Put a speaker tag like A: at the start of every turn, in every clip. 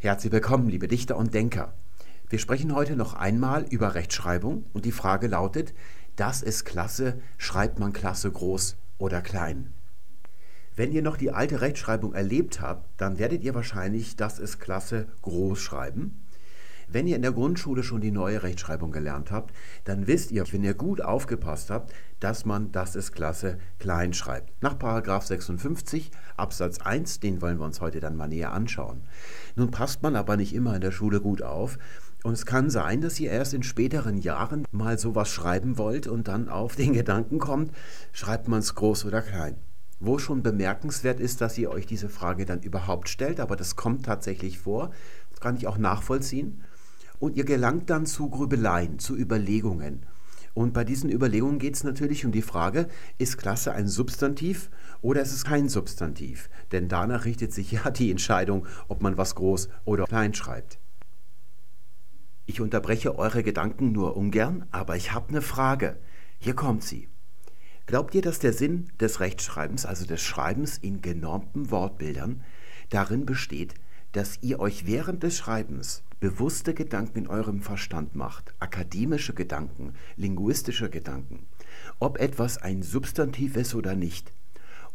A: Herzlich willkommen, liebe Dichter und Denker. Wir sprechen heute noch einmal über Rechtschreibung und die Frage lautet, das ist klasse, schreibt man klasse groß oder klein? Wenn ihr noch die alte Rechtschreibung erlebt habt, dann werdet ihr wahrscheinlich das ist klasse groß schreiben. Wenn ihr in der Grundschule schon die neue Rechtschreibung gelernt habt, dann wisst ihr, wenn ihr gut aufgepasst habt, dass man das ist klasse klein schreibt. Nach Paragraph 56 Absatz 1, den wollen wir uns heute dann mal näher anschauen. Nun passt man aber nicht immer in der Schule gut auf und es kann sein, dass ihr erst in späteren Jahren mal sowas schreiben wollt und dann auf den Gedanken kommt, schreibt man es groß oder klein. Wo schon bemerkenswert ist, dass ihr euch diese Frage dann überhaupt stellt, aber das kommt tatsächlich vor, das kann ich auch nachvollziehen und ihr gelangt dann zu Grübeleien, zu Überlegungen. Und bei diesen Überlegungen geht es natürlich um die Frage, ist Klasse ein Substantiv oder ist es kein Substantiv? Denn danach richtet sich ja die Entscheidung, ob man was groß oder klein schreibt. Ich unterbreche eure Gedanken nur ungern, aber ich habe eine Frage. Hier kommt sie. Glaubt ihr, dass der Sinn des Rechtschreibens, also des Schreibens in genormten Wortbildern, darin besteht, dass ihr euch während des Schreibens bewusste Gedanken in eurem Verstand macht, akademische Gedanken, linguistische Gedanken, ob etwas ein Substantiv ist oder nicht.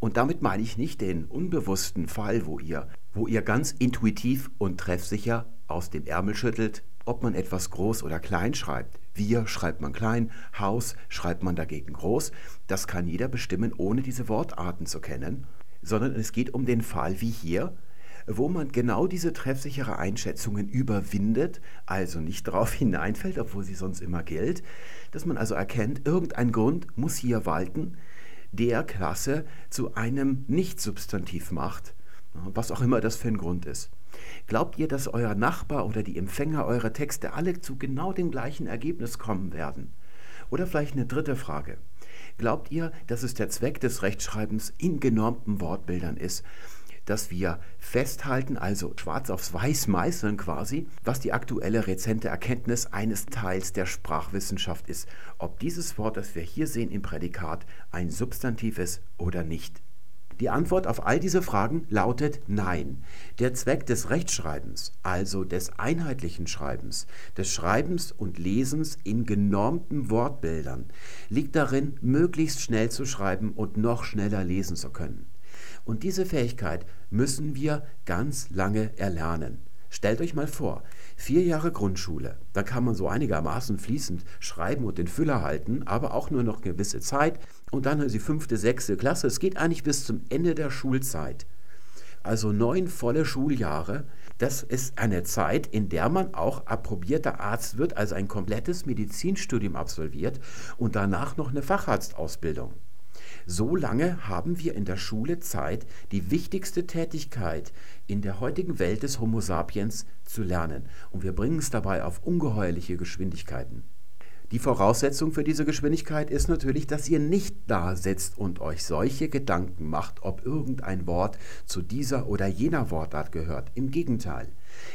A: Und damit meine ich nicht den unbewussten Fall, wo ihr, wo ihr ganz intuitiv und treffsicher aus dem Ärmel schüttelt, ob man etwas groß oder klein schreibt. Wir schreibt man klein, Haus schreibt man dagegen groß. Das kann jeder bestimmen, ohne diese Wortarten zu kennen. Sondern es geht um den Fall wie hier, wo man genau diese treffsichere Einschätzungen überwindet, also nicht darauf hineinfällt, obwohl sie sonst immer gilt, dass man also erkennt, irgendein Grund muss hier walten, der Klasse zu einem Nicht-Substantiv macht, was auch immer das für ein Grund ist. Glaubt ihr, dass euer Nachbar oder die Empfänger eurer Texte alle zu genau dem gleichen Ergebnis kommen werden? Oder vielleicht eine dritte Frage. Glaubt ihr, dass es der Zweck des Rechtschreibens in genormten Wortbildern ist, dass wir festhalten, also schwarz aufs weiß meißeln quasi, was die aktuelle rezente Erkenntnis eines Teils der Sprachwissenschaft ist, ob dieses Wort, das wir hier sehen im Prädikat, ein Substantiv ist oder nicht. Die Antwort auf all diese Fragen lautet Nein. Der Zweck des Rechtschreibens, also des einheitlichen Schreibens, des Schreibens und Lesens in genormten Wortbildern, liegt darin, möglichst schnell zu schreiben und noch schneller lesen zu können. Und diese Fähigkeit müssen wir ganz lange erlernen. Stellt euch mal vor, vier Jahre Grundschule, da kann man so einigermaßen fließend schreiben und den Füller halten, aber auch nur noch gewisse Zeit. Und dann die fünfte, sechste Klasse. Es geht eigentlich bis zum Ende der Schulzeit. Also neun volle Schuljahre. Das ist eine Zeit, in der man auch approbierter Arzt wird, also ein komplettes Medizinstudium absolviert und danach noch eine Facharztausbildung. So lange haben wir in der Schule Zeit, die wichtigste Tätigkeit in der heutigen Welt des Homo sapiens zu lernen. Und wir bringen es dabei auf ungeheuerliche Geschwindigkeiten. Die Voraussetzung für diese Geschwindigkeit ist natürlich, dass ihr nicht da sitzt und euch solche Gedanken macht, ob irgendein Wort zu dieser oder jener Wortart gehört. Im Gegenteil.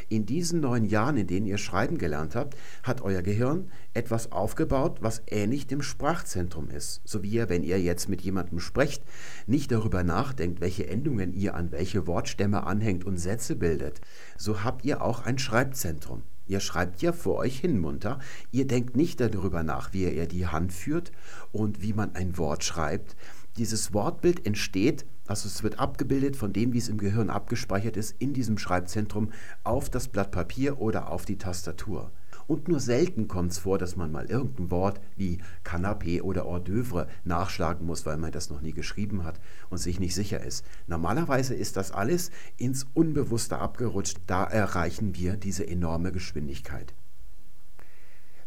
A: In diesen neun Jahren, in denen ihr schreiben gelernt habt, hat euer Gehirn etwas aufgebaut, was ähnlich dem Sprachzentrum ist. So wie ihr, wenn ihr jetzt mit jemandem sprecht, nicht darüber nachdenkt, welche Endungen ihr an welche Wortstämme anhängt und Sätze bildet, so habt ihr auch ein Schreibzentrum. Ihr schreibt ja vor euch hin munter. Ihr denkt nicht darüber nach, wie ihr die Hand führt und wie man ein Wort schreibt. Dieses Wortbild entsteht, also es wird abgebildet von dem, wie es im Gehirn abgespeichert ist, in diesem Schreibzentrum auf das Blatt Papier oder auf die Tastatur. Und nur selten kommt es vor, dass man mal irgendein Wort wie Canapé oder Hors d'oeuvre nachschlagen muss, weil man das noch nie geschrieben hat und sich nicht sicher ist. Normalerweise ist das alles ins Unbewusste abgerutscht. Da erreichen wir diese enorme Geschwindigkeit.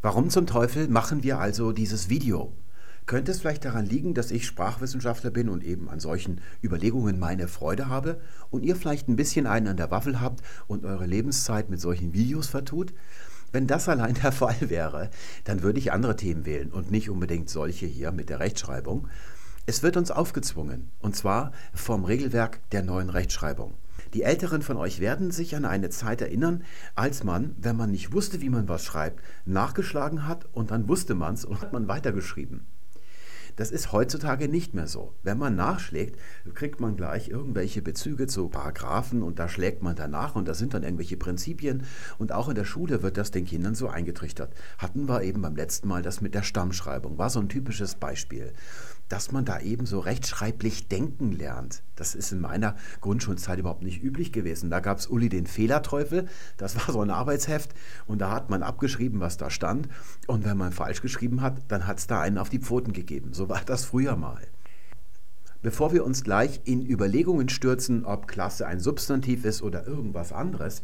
A: Warum zum Teufel machen wir also dieses Video? Könnte es vielleicht daran liegen, dass ich Sprachwissenschaftler bin und eben an solchen Überlegungen meine Freude habe und ihr vielleicht ein bisschen einen an der Waffel habt und eure Lebenszeit mit solchen Videos vertut? Wenn das allein der Fall wäre, dann würde ich andere Themen wählen und nicht unbedingt solche hier mit der Rechtschreibung. Es wird uns aufgezwungen, und zwar vom Regelwerk der neuen Rechtschreibung. Die Älteren von euch werden sich an eine Zeit erinnern, als man, wenn man nicht wusste, wie man was schreibt, nachgeschlagen hat und dann wusste man es und hat man weitergeschrieben. Das ist heutzutage nicht mehr so. Wenn man nachschlägt, kriegt man gleich irgendwelche Bezüge zu Paragraphen und da schlägt man danach und da sind dann irgendwelche Prinzipien und auch in der Schule wird das den Kindern so eingetrichtert. Hatten wir eben beim letzten Mal das mit der Stammschreibung, war so ein typisches Beispiel dass man da eben so rechtschreiblich denken lernt. Das ist in meiner Grundschulzeit überhaupt nicht üblich gewesen. Da gab es Uli den Fehlerteufel, das war so ein Arbeitsheft und da hat man abgeschrieben, was da stand. Und wenn man falsch geschrieben hat, dann hat es da einen auf die Pfoten gegeben. So war das früher mal. Bevor wir uns gleich in Überlegungen stürzen, ob Klasse ein Substantiv ist oder irgendwas anderes,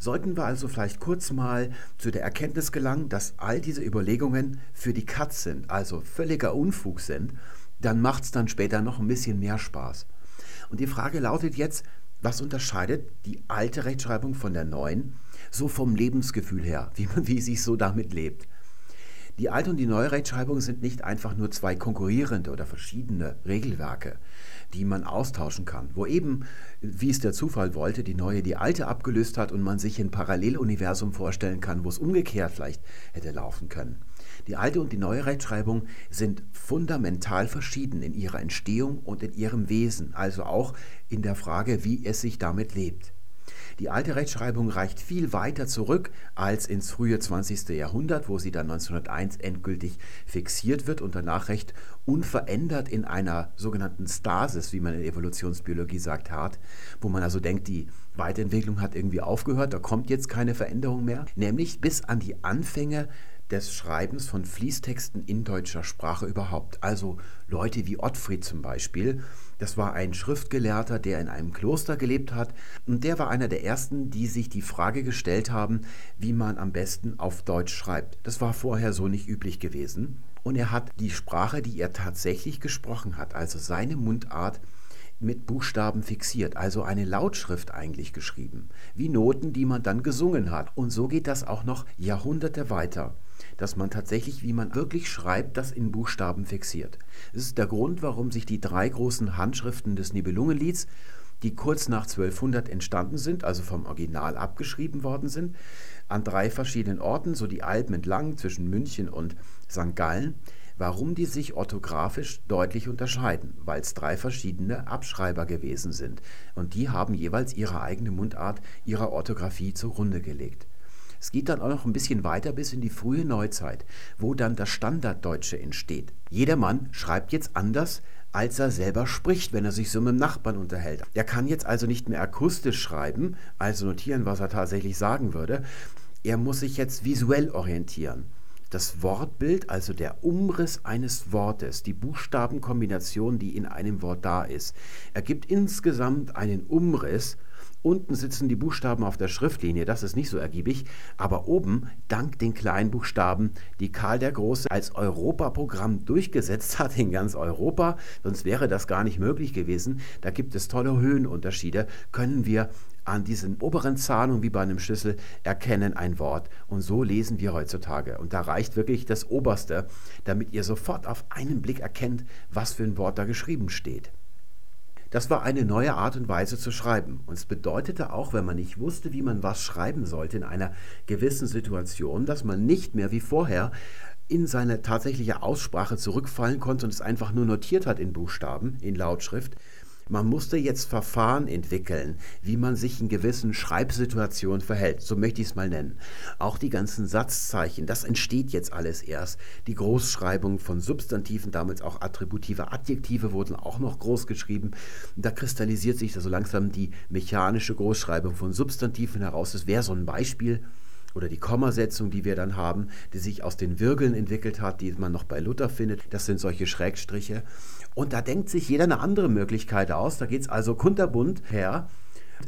A: sollten wir also vielleicht kurz mal zu der Erkenntnis gelangen, dass all diese Überlegungen für die Katz sind, also völliger Unfug sind dann macht es dann später noch ein bisschen mehr Spaß. Und die Frage lautet jetzt, was unterscheidet die alte Rechtschreibung von der neuen, so vom Lebensgefühl her, wie man wie sich so damit lebt? Die alte und die neue Rechtschreibung sind nicht einfach nur zwei konkurrierende oder verschiedene Regelwerke, die man austauschen kann, wo eben, wie es der Zufall wollte, die neue die alte abgelöst hat und man sich ein Paralleluniversum vorstellen kann, wo es umgekehrt vielleicht hätte laufen können. Die alte und die neue Rechtschreibung sind fundamental verschieden in ihrer Entstehung und in ihrem Wesen, also auch in der Frage, wie es sich damit lebt. Die alte Rechtschreibung reicht viel weiter zurück als ins frühe 20. Jahrhundert, wo sie dann 1901 endgültig fixiert wird und danach recht unverändert in einer sogenannten Stasis, wie man in Evolutionsbiologie sagt, hart, wo man also denkt, die Weiterentwicklung hat irgendwie aufgehört, da kommt jetzt keine Veränderung mehr, nämlich bis an die Anfänge des Schreibens von Fließtexten in deutscher Sprache überhaupt. Also Leute wie Ottfried zum Beispiel, das war ein Schriftgelehrter, der in einem Kloster gelebt hat und der war einer der ersten, die sich die Frage gestellt haben, wie man am besten auf Deutsch schreibt. Das war vorher so nicht üblich gewesen. Und er hat die Sprache, die er tatsächlich gesprochen hat, also seine Mundart, mit Buchstaben fixiert, also eine Lautschrift eigentlich geschrieben, wie Noten, die man dann gesungen hat. Und so geht das auch noch Jahrhunderte weiter dass man tatsächlich, wie man wirklich schreibt, das in Buchstaben fixiert. Das ist der Grund, warum sich die drei großen Handschriften des Nibelungenlieds, die kurz nach 1200 entstanden sind, also vom Original abgeschrieben worden sind, an drei verschiedenen Orten, so die Alpen entlang zwischen München und St. Gallen, warum die sich orthografisch deutlich unterscheiden, weil es drei verschiedene Abschreiber gewesen sind und die haben jeweils ihre eigene Mundart ihrer Orthographie zugrunde gelegt. Es geht dann auch noch ein bisschen weiter bis in die frühe Neuzeit, wo dann das Standarddeutsche entsteht. Jeder Mann schreibt jetzt anders, als er selber spricht, wenn er sich so mit dem Nachbarn unterhält. Er kann jetzt also nicht mehr akustisch schreiben, also notieren, was er tatsächlich sagen würde. Er muss sich jetzt visuell orientieren. Das Wortbild, also der Umriss eines Wortes, die Buchstabenkombination, die in einem Wort da ist, ergibt insgesamt einen Umriss Unten sitzen die Buchstaben auf der Schriftlinie, das ist nicht so ergiebig, aber oben, dank den kleinen Buchstaben, die Karl der Große als Europaprogramm durchgesetzt hat in ganz Europa, sonst wäre das gar nicht möglich gewesen. Da gibt es tolle Höhenunterschiede, können wir an diesen oberen Zahnungen wie bei einem Schlüssel erkennen ein Wort. Und so lesen wir heutzutage. Und da reicht wirklich das Oberste, damit ihr sofort auf einen Blick erkennt, was für ein Wort da geschrieben steht. Das war eine neue Art und Weise zu schreiben. Und es bedeutete auch, wenn man nicht wusste, wie man was schreiben sollte in einer gewissen Situation, dass man nicht mehr wie vorher in seine tatsächliche Aussprache zurückfallen konnte und es einfach nur notiert hat in Buchstaben, in Lautschrift, man musste jetzt Verfahren entwickeln, wie man sich in gewissen Schreibsituationen verhält, so möchte ich es mal nennen. Auch die ganzen Satzzeichen, das entsteht jetzt alles erst. Die Großschreibung von Substantiven, damals auch attributive Adjektive wurden auch noch groß geschrieben. Da kristallisiert sich so langsam die mechanische Großschreibung von Substantiven heraus. Das wäre so ein Beispiel oder die Kommasetzung, die wir dann haben, die sich aus den Wirgeln entwickelt hat, die man noch bei Luther findet. Das sind solche Schrägstriche. Und da denkt sich jeder eine andere Möglichkeit aus. Da geht es also kunterbunt her.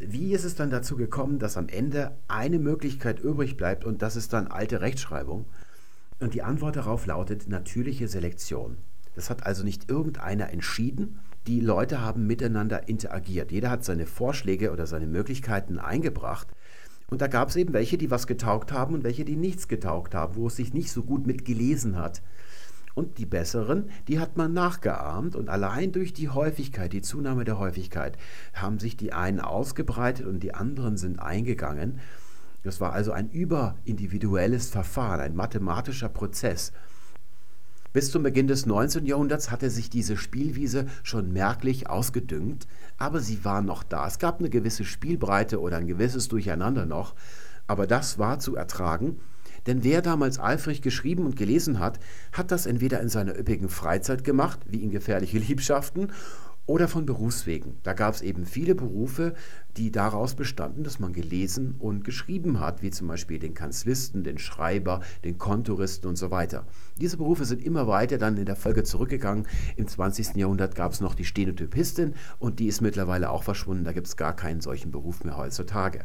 A: Wie ist es dann dazu gekommen, dass am Ende eine Möglichkeit übrig bleibt und das ist dann alte Rechtschreibung? Und die Antwort darauf lautet natürliche Selektion. Das hat also nicht irgendeiner entschieden. Die Leute haben miteinander interagiert. Jeder hat seine Vorschläge oder seine Möglichkeiten eingebracht. Und da gab es eben welche, die was getaugt haben und welche, die nichts getaugt haben, wo es sich nicht so gut mit gelesen hat. Und die besseren, die hat man nachgeahmt und allein durch die Häufigkeit, die Zunahme der Häufigkeit, haben sich die einen ausgebreitet und die anderen sind eingegangen. Das war also ein überindividuelles Verfahren, ein mathematischer Prozess. Bis zum Beginn des 19. Jahrhunderts hatte sich diese Spielwiese schon merklich ausgedüngt, aber sie war noch da. Es gab eine gewisse Spielbreite oder ein gewisses Durcheinander noch, aber das war zu ertragen, denn wer damals eifrig geschrieben und gelesen hat, hat das entweder in seiner üppigen Freizeit gemacht, wie in gefährliche Liebschaften, oder von Berufswegen. Da gab es eben viele Berufe, die daraus bestanden, dass man gelesen und geschrieben hat, wie zum Beispiel den Kanzlisten, den Schreiber, den Kontoristen und so weiter. Diese Berufe sind immer weiter dann in der Folge zurückgegangen. Im 20. Jahrhundert gab es noch die Stenotypistin und die ist mittlerweile auch verschwunden. Da gibt es gar keinen solchen Beruf mehr heutzutage.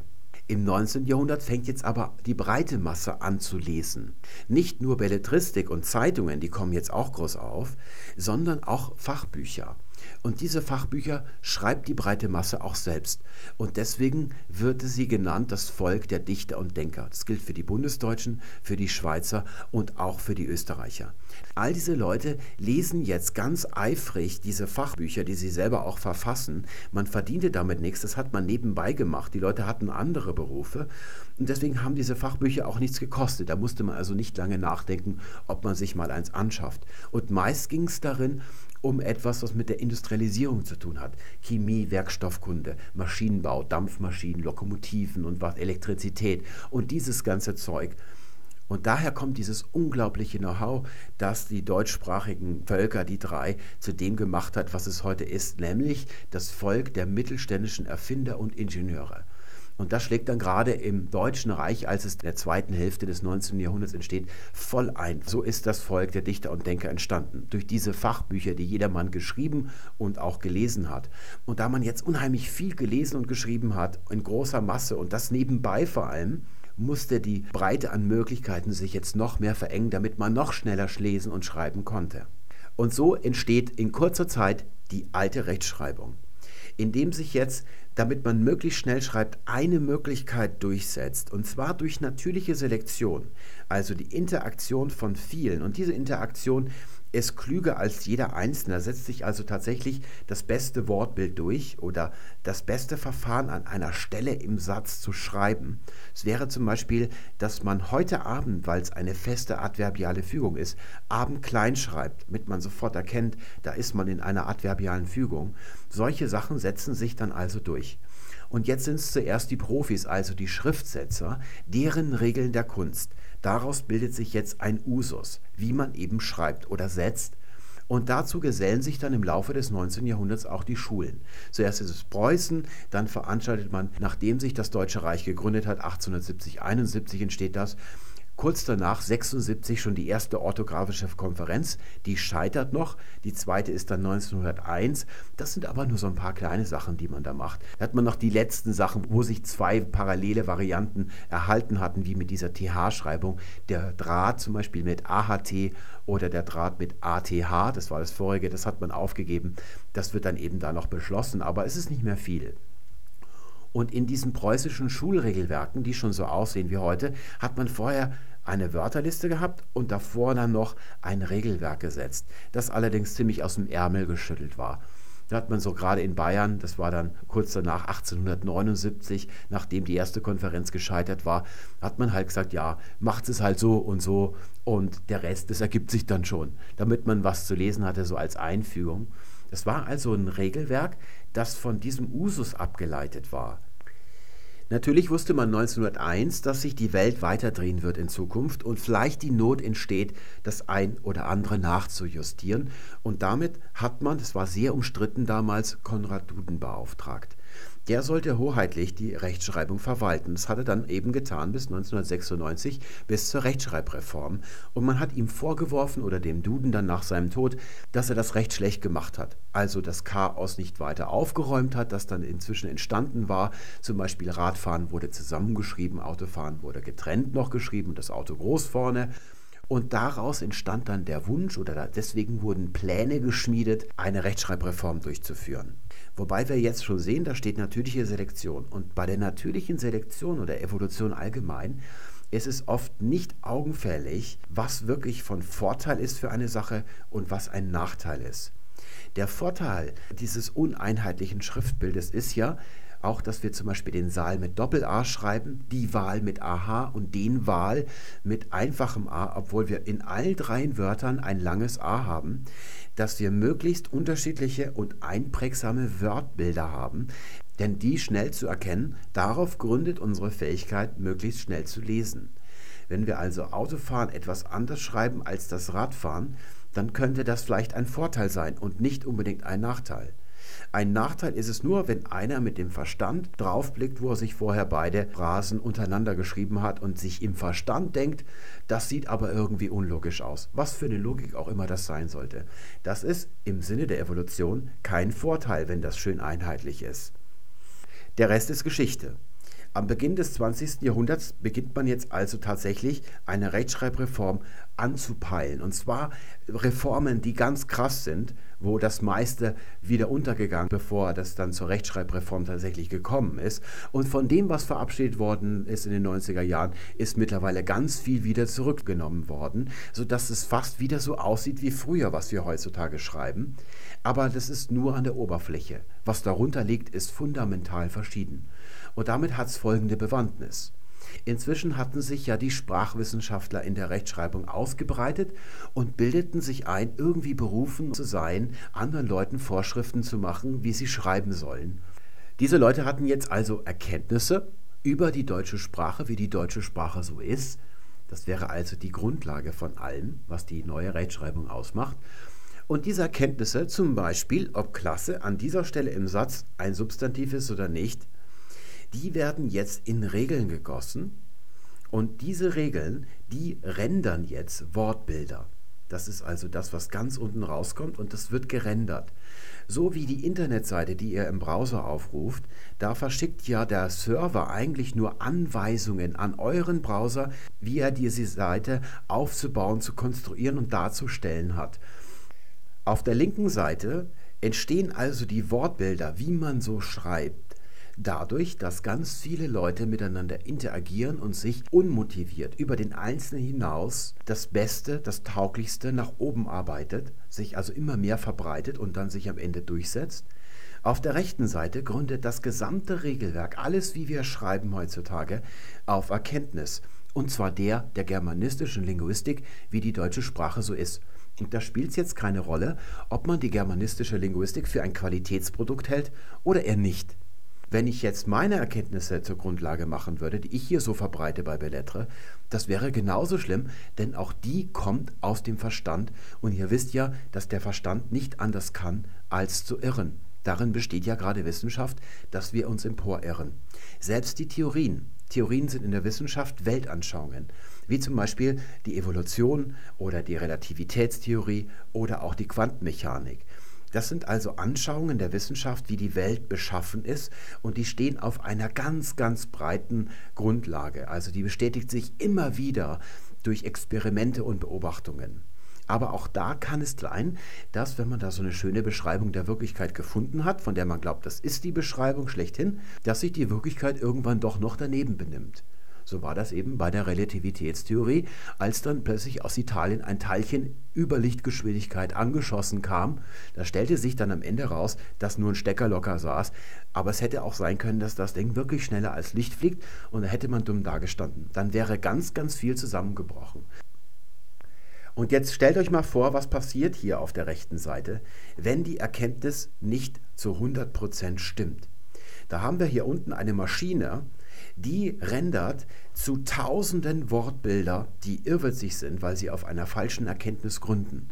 A: Im 19. Jahrhundert fängt jetzt aber die breite Masse an zu lesen. Nicht nur Belletristik und Zeitungen, die kommen jetzt auch groß auf, sondern auch Fachbücher. Und diese Fachbücher schreibt die breite Masse auch selbst. Und deswegen wird sie genannt das Volk der Dichter und Denker. Das gilt für die Bundesdeutschen, für die Schweizer und auch für die Österreicher. All diese Leute lesen jetzt ganz eifrig diese Fachbücher, die sie selber auch verfassen. Man verdiente damit nichts, das hat man nebenbei gemacht. Die Leute hatten andere Berufe und deswegen haben diese Fachbücher auch nichts gekostet. Da musste man also nicht lange nachdenken, ob man sich mal eins anschafft. Und meist ging es darin um etwas, was mit der Industrialisierung zu tun hat. Chemie, Werkstoffkunde, Maschinenbau, Dampfmaschinen, Lokomotiven und was, Elektrizität und dieses ganze Zeug. Und daher kommt dieses unglaubliche Know-how, das die deutschsprachigen Völker, die drei, zu dem gemacht hat, was es heute ist, nämlich das Volk der mittelständischen Erfinder und Ingenieure. Und das schlägt dann gerade im Deutschen Reich, als es in der zweiten Hälfte des 19. Jahrhunderts entsteht, voll ein. So ist das Volk der Dichter und Denker entstanden. Durch diese Fachbücher, die jedermann geschrieben und auch gelesen hat. Und da man jetzt unheimlich viel gelesen und geschrieben hat, in großer Masse und das nebenbei vor allem, musste die Breite an Möglichkeiten sich jetzt noch mehr verengen, damit man noch schneller lesen und schreiben konnte. Und so entsteht in kurzer Zeit die alte Rechtschreibung, indem sich jetzt damit man möglichst schnell schreibt, eine Möglichkeit durchsetzt. Und zwar durch natürliche Selektion, also die Interaktion von vielen. Und diese Interaktion ist klüger als jeder Einzelne. Da setzt sich also tatsächlich das beste Wortbild durch oder das beste Verfahren an einer Stelle im Satz zu schreiben. Es wäre zum Beispiel, dass man heute Abend, weil es eine feste adverbiale Fügung ist, Abend klein schreibt, damit man sofort erkennt, da ist man in einer adverbialen Fügung. Solche Sachen setzen sich dann also durch. Und jetzt sind es zuerst die Profis, also die Schriftsetzer, deren Regeln der Kunst. Daraus bildet sich jetzt ein Usus, wie man eben schreibt oder setzt. Und dazu gesellen sich dann im Laufe des 19. Jahrhunderts auch die Schulen. Zuerst ist es Preußen, dann veranstaltet man, nachdem sich das Deutsche Reich gegründet hat, 1870, 71 entsteht das, Kurz danach, 76, schon die erste orthografische Konferenz. Die scheitert noch. Die zweite ist dann 1901. Das sind aber nur so ein paar kleine Sachen, die man da macht. Da hat man noch die letzten Sachen, wo sich zwei parallele Varianten erhalten hatten, wie mit dieser TH-Schreibung. Der Draht zum Beispiel mit AHT oder der Draht mit ATH, das war das vorige, das hat man aufgegeben. Das wird dann eben da noch beschlossen, aber es ist nicht mehr viel. Und in diesen preußischen Schulregelwerken, die schon so aussehen wie heute, hat man vorher eine Wörterliste gehabt und davor dann noch ein Regelwerk gesetzt, das allerdings ziemlich aus dem Ärmel geschüttelt war. Da hat man so gerade in Bayern, das war dann kurz danach 1879, nachdem die erste Konferenz gescheitert war, hat man halt gesagt, ja, macht es halt so und so und der Rest, das ergibt sich dann schon, damit man was zu lesen hatte, so als Einfügung. Das war also ein Regelwerk, das von diesem Usus abgeleitet war. Natürlich wusste man 1901, dass sich die Welt weiterdrehen wird in Zukunft und vielleicht die Not entsteht, das ein oder andere nachzujustieren. Und damit hat man, das war sehr umstritten damals, Konrad Duden beauftragt. Der sollte hoheitlich die Rechtschreibung verwalten. Das hat er dann eben getan bis 1996, bis zur Rechtschreibreform. Und man hat ihm vorgeworfen oder dem Duden dann nach seinem Tod, dass er das Recht schlecht gemacht hat. Also das Chaos nicht weiter aufgeräumt hat, das dann inzwischen entstanden war. Zum Beispiel Radfahren wurde zusammengeschrieben, Autofahren wurde getrennt noch geschrieben, das Auto groß vorne. Und daraus entstand dann der Wunsch oder deswegen wurden Pläne geschmiedet, eine Rechtschreibreform durchzuführen. Wobei wir jetzt schon sehen, da steht natürliche Selektion. Und bei der natürlichen Selektion oder Evolution allgemein ist es oft nicht augenfällig, was wirklich von Vorteil ist für eine Sache und was ein Nachteil ist. Der Vorteil dieses uneinheitlichen Schriftbildes ist ja, auch, dass wir zum Beispiel den Saal mit Doppel-A schreiben, die Wahl mit AH und den Wahl mit einfachem A, obwohl wir in allen drei Wörtern ein langes A haben, dass wir möglichst unterschiedliche und einprägsame Wörtbilder haben, denn die schnell zu erkennen, darauf gründet unsere Fähigkeit, möglichst schnell zu lesen. Wenn wir also Autofahren etwas anders schreiben als das Radfahren, dann könnte das vielleicht ein Vorteil sein und nicht unbedingt ein Nachteil. Ein Nachteil ist es nur, wenn einer mit dem Verstand draufblickt, wo er sich vorher beide Phrasen untereinander geschrieben hat und sich im Verstand denkt, das sieht aber irgendwie unlogisch aus. Was für eine Logik auch immer das sein sollte. Das ist im Sinne der Evolution kein Vorteil, wenn das schön einheitlich ist. Der Rest ist Geschichte. Am Beginn des 20. Jahrhunderts beginnt man jetzt also tatsächlich eine Rechtschreibreform anzupeilen. Und zwar Reformen, die ganz krass sind, wo das meiste wieder untergegangen, bevor das dann zur Rechtschreibreform tatsächlich gekommen ist. Und von dem, was verabschiedet worden ist in den 90er Jahren, ist mittlerweile ganz viel wieder zurückgenommen worden, sodass es fast wieder so aussieht wie früher, was wir heutzutage schreiben. Aber das ist nur an der Oberfläche. Was darunter liegt, ist fundamental verschieden. Und damit hat es folgende Bewandtnis. Inzwischen hatten sich ja die Sprachwissenschaftler in der Rechtschreibung ausgebreitet und bildeten sich ein, irgendwie berufen zu sein, anderen Leuten Vorschriften zu machen, wie sie schreiben sollen. Diese Leute hatten jetzt also Erkenntnisse über die deutsche Sprache, wie die deutsche Sprache so ist. Das wäre also die Grundlage von allem, was die neue Rechtschreibung ausmacht. Und diese Erkenntnisse, zum Beispiel, ob Klasse an dieser Stelle im Satz ein Substantiv ist oder nicht, die werden jetzt in Regeln gegossen und diese Regeln, die rendern jetzt Wortbilder. Das ist also das, was ganz unten rauskommt und das wird gerendert. So wie die Internetseite, die ihr im Browser aufruft, da verschickt ja der Server eigentlich nur Anweisungen an euren Browser, wie er diese Seite aufzubauen, zu konstruieren und darzustellen hat. Auf der linken Seite entstehen also die Wortbilder, wie man so schreibt dadurch, dass ganz viele Leute miteinander interagieren und sich unmotiviert über den Einzelnen hinaus das Beste, das Tauglichste nach oben arbeitet, sich also immer mehr verbreitet und dann sich am Ende durchsetzt. Auf der rechten Seite gründet das gesamte Regelwerk, alles wie wir schreiben heutzutage, auf Erkenntnis. Und zwar der der germanistischen Linguistik, wie die deutsche Sprache so ist. Und da spielt es jetzt keine Rolle, ob man die germanistische Linguistik für ein Qualitätsprodukt hält oder eher nicht. Wenn ich jetzt meine Erkenntnisse zur Grundlage machen würde, die ich hier so verbreite bei Bellettre, das wäre genauso schlimm, denn auch die kommt aus dem Verstand und ihr wisst ja, dass der Verstand nicht anders kann, als zu irren. Darin besteht ja gerade Wissenschaft, dass wir uns emporirren. Selbst die Theorien, Theorien sind in der Wissenschaft Weltanschauungen, wie zum Beispiel die Evolution oder die Relativitätstheorie oder auch die Quantenmechanik. Das sind also Anschauungen der Wissenschaft, wie die Welt beschaffen ist und die stehen auf einer ganz, ganz breiten Grundlage. Also die bestätigt sich immer wieder durch Experimente und Beobachtungen. Aber auch da kann es sein, dass wenn man da so eine schöne Beschreibung der Wirklichkeit gefunden hat, von der man glaubt, das ist die Beschreibung schlechthin, dass sich die Wirklichkeit irgendwann doch noch daneben benimmt. So war das eben bei der Relativitätstheorie, als dann plötzlich aus Italien ein Teilchen über Lichtgeschwindigkeit angeschossen kam. Da stellte sich dann am Ende raus, dass nur ein Stecker locker saß. Aber es hätte auch sein können, dass das Ding wirklich schneller als Licht fliegt und da hätte man dumm dagestanden. Dann wäre ganz, ganz viel zusammengebrochen. Und jetzt stellt euch mal vor, was passiert hier auf der rechten Seite, wenn die Erkenntnis nicht zu 100% stimmt. Da haben wir hier unten eine Maschine, die rendert zu tausenden Wortbilder, die irrwitzig sind, weil sie auf einer falschen Erkenntnis gründen.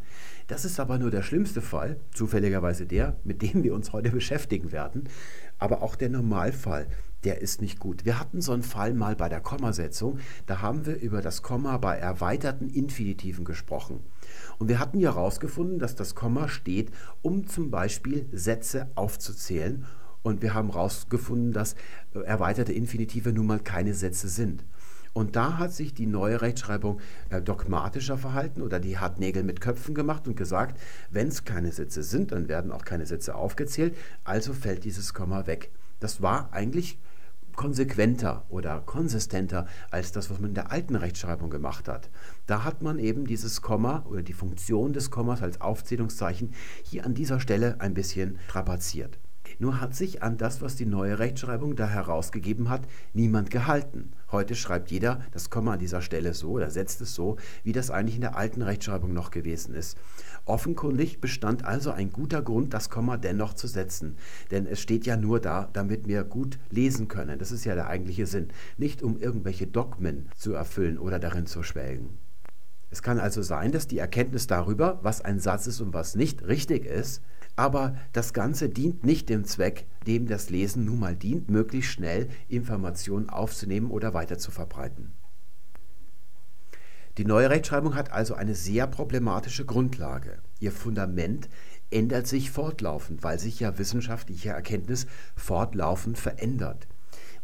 A: Das ist aber nur der schlimmste Fall, zufälligerweise der, mit dem wir uns heute beschäftigen werden. Aber auch der Normalfall, der ist nicht gut. Wir hatten so einen Fall mal bei der Kommasetzung, da haben wir über das Komma bei erweiterten Infinitiven gesprochen. Und wir hatten ja herausgefunden, dass das Komma steht, um zum Beispiel Sätze aufzuzählen und wir haben herausgefunden, dass äh, erweiterte Infinitive nun mal keine Sätze sind. Und da hat sich die neue Rechtschreibung äh, dogmatischer verhalten oder die hat Nägel mit Köpfen gemacht und gesagt, wenn es keine Sätze sind, dann werden auch keine Sätze aufgezählt, also fällt dieses Komma weg. Das war eigentlich konsequenter oder konsistenter als das, was man in der alten Rechtschreibung gemacht hat. Da hat man eben dieses Komma oder die Funktion des Kommas als Aufzählungszeichen hier an dieser Stelle ein bisschen strapaziert. Nur hat sich an das, was die neue Rechtschreibung da herausgegeben hat, niemand gehalten. Heute schreibt jeder das Komma an dieser Stelle so oder setzt es so, wie das eigentlich in der alten Rechtschreibung noch gewesen ist. Offenkundig bestand also ein guter Grund, das Komma dennoch zu setzen. Denn es steht ja nur da, damit wir gut lesen können. Das ist ja der eigentliche Sinn. Nicht um irgendwelche Dogmen zu erfüllen oder darin zu schwelgen. Es kann also sein, dass die Erkenntnis darüber, was ein Satz ist und was nicht, richtig ist, aber das Ganze dient nicht dem Zweck, dem das Lesen nun mal dient, möglichst schnell Informationen aufzunehmen oder weiter zu verbreiten. Die neue Rechtschreibung hat also eine sehr problematische Grundlage. Ihr Fundament ändert sich fortlaufend, weil sich ja wissenschaftliche Erkenntnis fortlaufend verändert.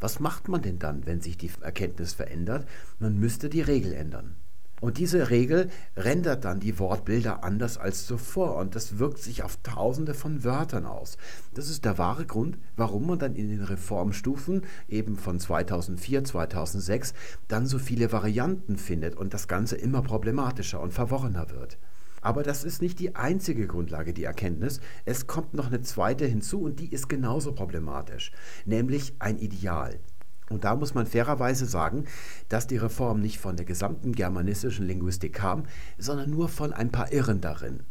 A: Was macht man denn dann, wenn sich die Erkenntnis verändert? Man müsste die Regel ändern. Und diese Regel rendert dann die Wortbilder anders als zuvor und das wirkt sich auf tausende von Wörtern aus. Das ist der wahre Grund, warum man dann in den Reformstufen eben von 2004, 2006 dann so viele Varianten findet und das Ganze immer problematischer und verworrener wird. Aber das ist nicht die einzige Grundlage, die Erkenntnis. Es kommt noch eine zweite hinzu und die ist genauso problematisch, nämlich ein Ideal. Und da muss man fairerweise sagen, dass die Reform nicht von der gesamten germanistischen Linguistik kam, sondern nur von ein paar Irren darin.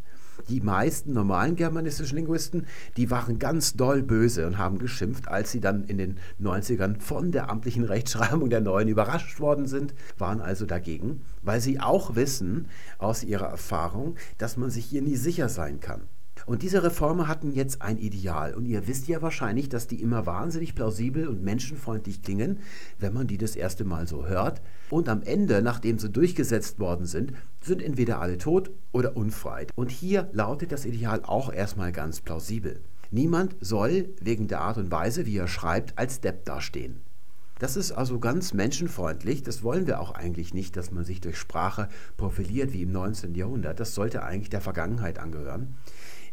A: Die meisten normalen germanistischen Linguisten, die waren ganz doll böse und haben geschimpft, als sie dann in den 90ern von der amtlichen Rechtschreibung der neuen überrascht worden sind, waren also dagegen, weil sie auch wissen aus ihrer Erfahrung, dass man sich hier nie sicher sein kann. Und diese Reformen hatten jetzt ein Ideal. Und ihr wisst ja wahrscheinlich, dass die immer wahnsinnig plausibel und menschenfreundlich klingen, wenn man die das erste Mal so hört. Und am Ende, nachdem sie durchgesetzt worden sind, sind entweder alle tot oder unfrei. Und hier lautet das Ideal auch erstmal ganz plausibel. Niemand soll wegen der Art und Weise, wie er schreibt, als Depp dastehen. Das ist also ganz menschenfreundlich. Das wollen wir auch eigentlich nicht, dass man sich durch Sprache profiliert wie im 19. Jahrhundert. Das sollte eigentlich der Vergangenheit angehören.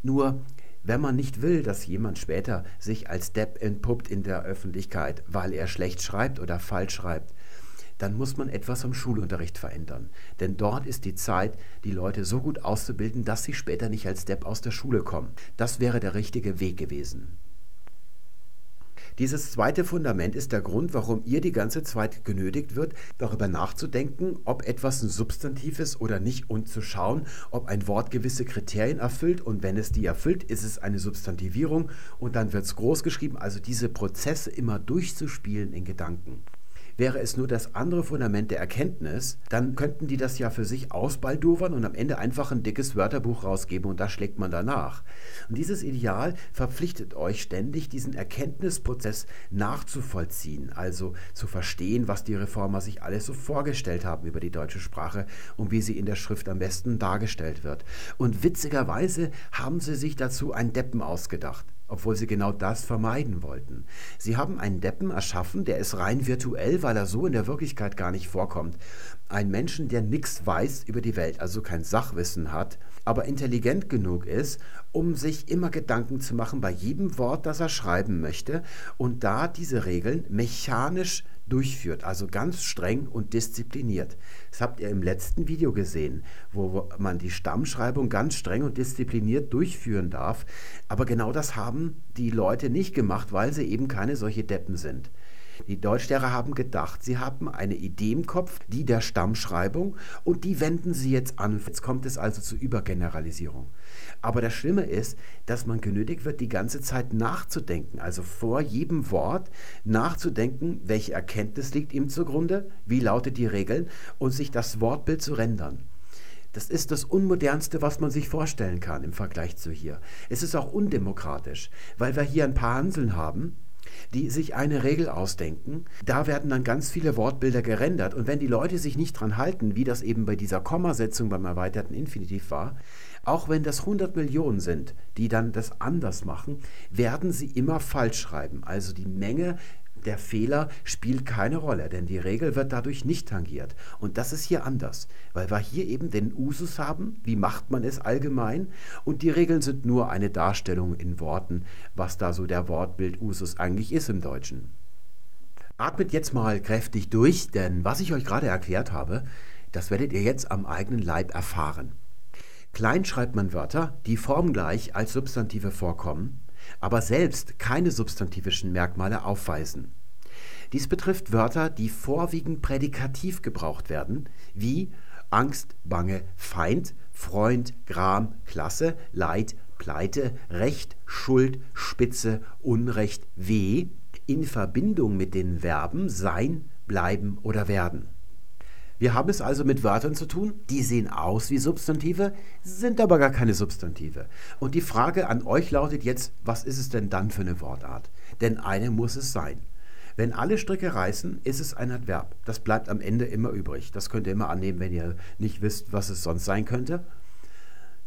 A: Nur wenn man nicht will, dass jemand später sich als Depp entpuppt in der Öffentlichkeit, weil er schlecht schreibt oder falsch schreibt, dann muss man etwas am Schulunterricht verändern. Denn dort ist die Zeit, die Leute so gut auszubilden, dass sie später nicht als Depp aus der Schule kommen. Das wäre der richtige Weg gewesen. Dieses zweite Fundament ist der Grund, warum ihr die ganze Zeit genötigt wird, darüber nachzudenken, ob etwas ein Substantiv ist oder nicht und zu schauen, ob ein Wort gewisse Kriterien erfüllt. Und wenn es die erfüllt, ist es eine Substantivierung. Und dann wird es groß geschrieben, also diese Prozesse immer durchzuspielen in Gedanken. Wäre es nur das andere Fundament der Erkenntnis, dann könnten die das ja für sich ausbaldowern und am Ende einfach ein dickes Wörterbuch rausgeben und da schlägt man danach. Und dieses Ideal verpflichtet euch ständig, diesen Erkenntnisprozess nachzuvollziehen, also zu verstehen, was die Reformer sich alles so vorgestellt haben über die deutsche Sprache und wie sie in der Schrift am besten dargestellt wird. Und witzigerweise haben sie sich dazu einen Deppen ausgedacht obwohl sie genau das vermeiden wollten. Sie haben einen Deppen erschaffen, der ist rein virtuell, weil er so in der Wirklichkeit gar nicht vorkommt. Ein Menschen, der nichts weiß über die Welt, also kein Sachwissen hat, aber intelligent genug ist, um sich immer Gedanken zu machen bei jedem Wort, das er schreiben möchte und da diese Regeln mechanisch durchführt, also ganz streng und diszipliniert. Das habt ihr im letzten Video gesehen, wo man die Stammschreibung ganz streng und diszipliniert durchführen darf. Aber genau das haben die Leute nicht gemacht, weil sie eben keine solche Deppen sind. Die Deutschlehrer haben gedacht, sie haben eine Idee im Kopf, die der Stammschreibung, und die wenden sie jetzt an. Jetzt kommt es also zur Übergeneralisierung. Aber das Schlimme ist, dass man genötigt wird, die ganze Zeit nachzudenken, also vor jedem Wort nachzudenken, welche Erkenntnis liegt ihm zugrunde, wie lautet die Regeln und sich das Wortbild zu rendern. Das ist das Unmodernste, was man sich vorstellen kann im Vergleich zu hier. Es ist auch undemokratisch, weil wir hier ein paar Hanseln haben, die sich eine Regel ausdenken. Da werden dann ganz viele Wortbilder gerendert. Und wenn die Leute sich nicht dran halten, wie das eben bei dieser Kommasetzung beim erweiterten Infinitiv war, auch wenn das 100 Millionen sind, die dann das anders machen, werden sie immer falsch schreiben. Also die Menge der Fehler spielt keine Rolle, denn die Regel wird dadurch nicht tangiert. Und das ist hier anders, weil wir hier eben den Usus haben, wie macht man es allgemein, und die Regeln sind nur eine Darstellung in Worten, was da so der Wortbild Usus eigentlich ist im Deutschen. Atmet jetzt mal kräftig durch, denn was ich euch gerade erklärt habe, das werdet ihr jetzt am eigenen Leib erfahren. Klein schreibt man Wörter, die formgleich als Substantive vorkommen, aber selbst keine substantivischen Merkmale aufweisen. Dies betrifft Wörter, die vorwiegend prädikativ gebraucht werden, wie Angst, Bange, Feind, Freund, Gram, Klasse, Leid, Pleite, Recht, Schuld, Spitze, Unrecht, Weh, in Verbindung mit den Verben sein, bleiben oder werden. Wir haben es also mit Wörtern zu tun, die sehen aus wie Substantive, sind aber gar keine Substantive. Und die Frage an euch lautet jetzt, was ist es denn dann für eine Wortart? Denn eine muss es sein. Wenn alle Stricke reißen, ist es ein Adverb. Das bleibt am Ende immer übrig. Das könnt ihr immer annehmen, wenn ihr nicht wisst, was es sonst sein könnte.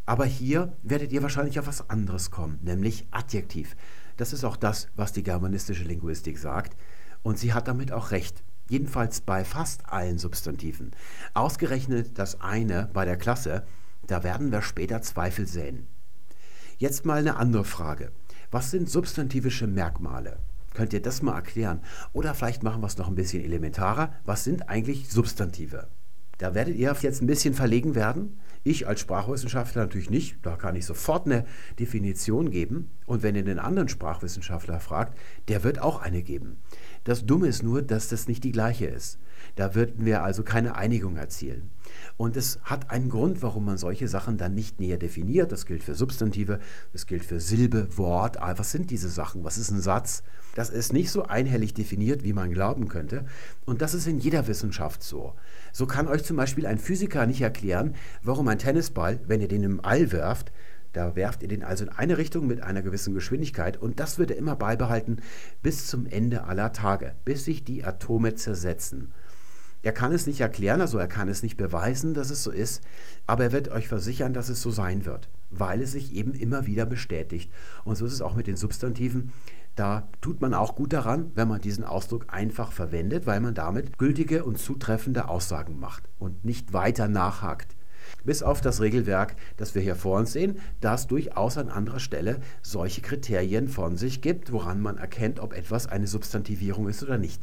A: Aber hier werdet ihr wahrscheinlich auf was anderes kommen, nämlich Adjektiv. Das ist auch das, was die germanistische Linguistik sagt. Und sie hat damit auch recht. Jedenfalls bei fast allen Substantiven. Ausgerechnet das eine bei der Klasse, da werden wir später Zweifel sehen. Jetzt mal eine andere Frage. Was sind substantivische Merkmale? Könnt ihr das mal erklären? Oder vielleicht machen wir es noch ein bisschen elementarer. Was sind eigentlich Substantive? Da werdet ihr jetzt ein bisschen verlegen werden. Ich als Sprachwissenschaftler natürlich nicht. Da kann ich sofort eine Definition geben. Und wenn ihr den anderen Sprachwissenschaftler fragt, der wird auch eine geben. Das Dumme ist nur, dass das nicht die gleiche ist. Da würden wir also keine Einigung erzielen. Und es hat einen Grund, warum man solche Sachen dann nicht näher definiert. Das gilt für Substantive, das gilt für Silbe, Wort. Ah, was sind diese Sachen? Was ist ein Satz? Das ist nicht so einhellig definiert, wie man glauben könnte. Und das ist in jeder Wissenschaft so. So kann euch zum Beispiel ein Physiker nicht erklären, warum ein Tennisball, wenn ihr den im All werft, da werft ihr den also in eine Richtung mit einer gewissen Geschwindigkeit und das wird er immer beibehalten bis zum Ende aller Tage, bis sich die Atome zersetzen. Er kann es nicht erklären, also er kann es nicht beweisen, dass es so ist, aber er wird euch versichern, dass es so sein wird, weil es sich eben immer wieder bestätigt. Und so ist es auch mit den Substantiven. Da tut man auch gut daran, wenn man diesen Ausdruck einfach verwendet, weil man damit gültige und zutreffende Aussagen macht und nicht weiter nachhakt. Bis auf das Regelwerk, das wir hier vor uns sehen, das durchaus an anderer Stelle solche Kriterien von sich gibt, woran man erkennt, ob etwas eine Substantivierung ist oder nicht.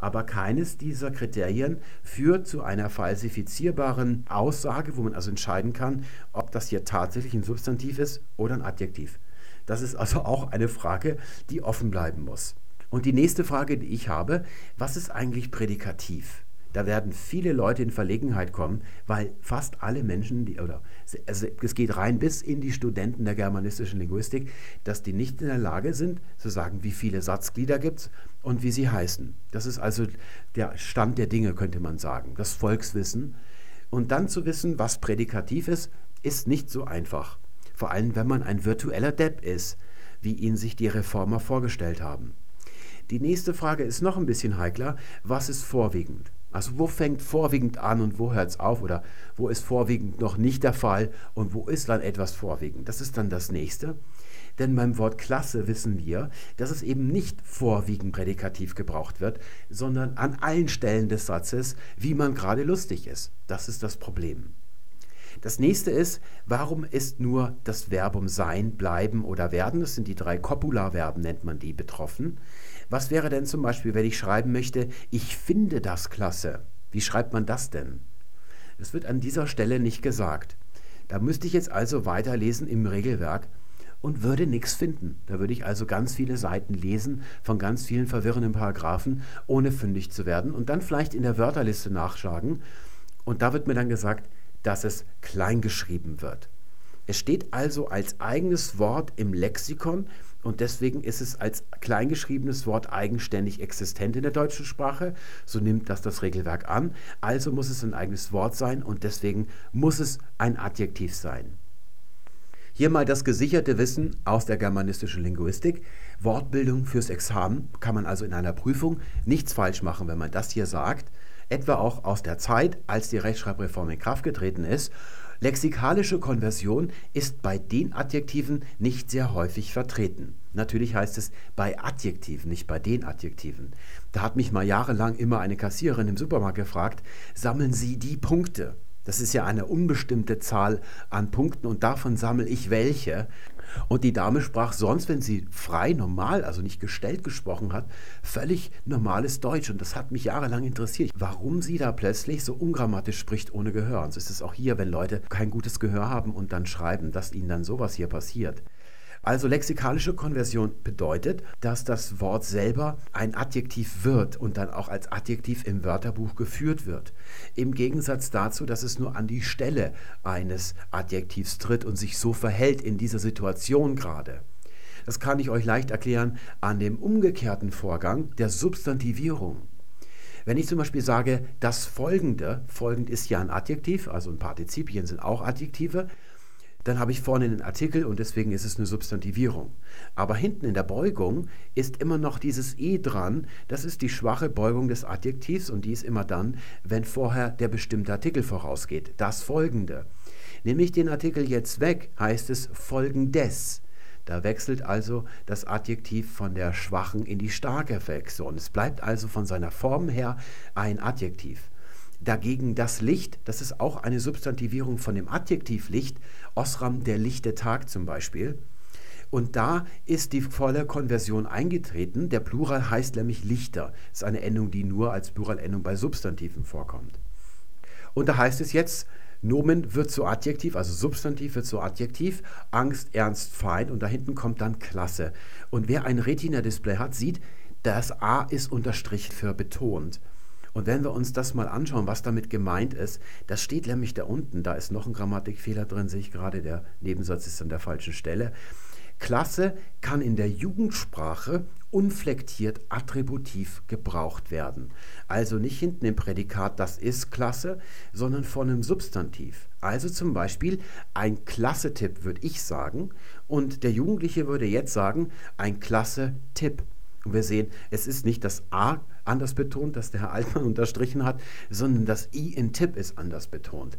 A: Aber keines dieser Kriterien führt zu einer falsifizierbaren Aussage, wo man also entscheiden kann, ob das hier tatsächlich ein Substantiv ist oder ein Adjektiv. Das ist also auch eine Frage, die offen bleiben muss. Und die nächste Frage, die ich habe, was ist eigentlich Prädikativ? Da werden viele Leute in Verlegenheit kommen, weil fast alle Menschen, die, oder also es geht rein bis in die Studenten der germanistischen Linguistik, dass die nicht in der Lage sind zu sagen, wie viele Satzglieder gibt es und wie sie heißen. Das ist also der Stand der Dinge, könnte man sagen, das Volkswissen. Und dann zu wissen, was prädikativ ist, ist nicht so einfach. Vor allem, wenn man ein virtueller Depp ist, wie ihn sich die Reformer vorgestellt haben. Die nächste Frage ist noch ein bisschen heikler. Was ist vorwiegend? Also wo fängt vorwiegend an und wo hört es auf oder wo ist vorwiegend noch nicht der Fall und wo ist dann etwas vorwiegend? Das ist dann das nächste. Denn beim Wort Klasse wissen wir, dass es eben nicht vorwiegend prädikativ gebraucht wird, sondern an allen Stellen des Satzes, wie man gerade lustig ist. Das ist das Problem. Das nächste ist, warum ist nur das Verbum sein, bleiben oder werden, das sind die drei Copula-Verben, nennt man die, betroffen? Was wäre denn zum Beispiel, wenn ich schreiben möchte, ich finde das klasse? Wie schreibt man das denn? Es wird an dieser Stelle nicht gesagt. Da müsste ich jetzt also weiterlesen im Regelwerk und würde nichts finden. Da würde ich also ganz viele Seiten lesen von ganz vielen verwirrenden Paragraphen, ohne fündig zu werden und dann vielleicht in der Wörterliste nachschlagen. Und da wird mir dann gesagt, dass es klein geschrieben wird. Es steht also als eigenes Wort im Lexikon und deswegen ist es als kleingeschriebenes Wort eigenständig existent in der deutschen Sprache. So nimmt das das Regelwerk an. Also muss es ein eigenes Wort sein und deswegen muss es ein Adjektiv sein. Hier mal das gesicherte Wissen aus der germanistischen Linguistik. Wortbildung fürs Examen kann man also in einer Prüfung nichts falsch machen, wenn man das hier sagt. Etwa auch aus der Zeit, als die Rechtschreibreform in Kraft getreten ist Lexikalische Konversion ist bei den Adjektiven nicht sehr häufig vertreten. Natürlich heißt es bei Adjektiven, nicht bei den Adjektiven. Da hat mich mal jahrelang immer eine Kassiererin im Supermarkt gefragt, sammeln Sie die Punkte? Das ist ja eine unbestimmte Zahl an Punkten und davon sammle ich welche. Und die Dame sprach sonst, wenn sie frei, normal, also nicht gestellt gesprochen hat, völlig normales Deutsch. Und das hat mich jahrelang interessiert, warum sie da plötzlich so ungrammatisch spricht ohne Gehör. Und so ist es auch hier, wenn Leute kein gutes Gehör haben und dann schreiben, dass ihnen dann sowas hier passiert. Also lexikalische Konversion bedeutet, dass das Wort selber ein Adjektiv wird und dann auch als Adjektiv im Wörterbuch geführt wird. Im Gegensatz dazu, dass es nur an die Stelle eines Adjektivs tritt und sich so verhält in dieser Situation gerade. Das kann ich euch leicht erklären an dem umgekehrten Vorgang der Substantivierung. Wenn ich zum Beispiel sage, das Folgende, folgend ist ja ein Adjektiv, also ein Partizipien sind auch Adjektive, dann habe ich vorne einen Artikel und deswegen ist es eine Substantivierung. Aber hinten in der Beugung ist immer noch dieses e dran. Das ist die schwache Beugung des Adjektivs und die ist immer dann, wenn vorher der bestimmte Artikel vorausgeht. Das folgende. Nehme ich den Artikel jetzt weg, heißt es folgendes. Da wechselt also das Adjektiv von der schwachen in die starke Flexion. Es bleibt also von seiner Form her ein Adjektiv. Dagegen das Licht, das ist auch eine Substantivierung von dem Adjektiv Licht, Osram der lichte Tag zum Beispiel. Und da ist die volle Konversion eingetreten. Der Plural heißt nämlich Lichter. Das ist eine Endung, die nur als Pluralendung bei Substantiven vorkommt. Und da heißt es jetzt, Nomen wird zu Adjektiv, also Substantiv wird zu Adjektiv, Angst, Ernst, Feind und da hinten kommt dann Klasse. Und wer ein Retina-Display hat, sieht, das A ist unterstrichen für betont. Und wenn wir uns das mal anschauen, was damit gemeint ist, das steht nämlich da unten, da ist noch ein Grammatikfehler drin, sehe ich gerade, der Nebensatz ist an der falschen Stelle. Klasse kann in der Jugendsprache unflektiert attributiv gebraucht werden. Also nicht hinten im Prädikat, das ist Klasse, sondern von einem Substantiv. Also zum Beispiel ein Klasse-Tipp würde ich sagen und der Jugendliche würde jetzt sagen, ein Klasse-Tipp. Und wir sehen, es ist nicht das A anders betont, das der Herr Altmann unterstrichen hat, sondern das I in Tipp ist anders betont.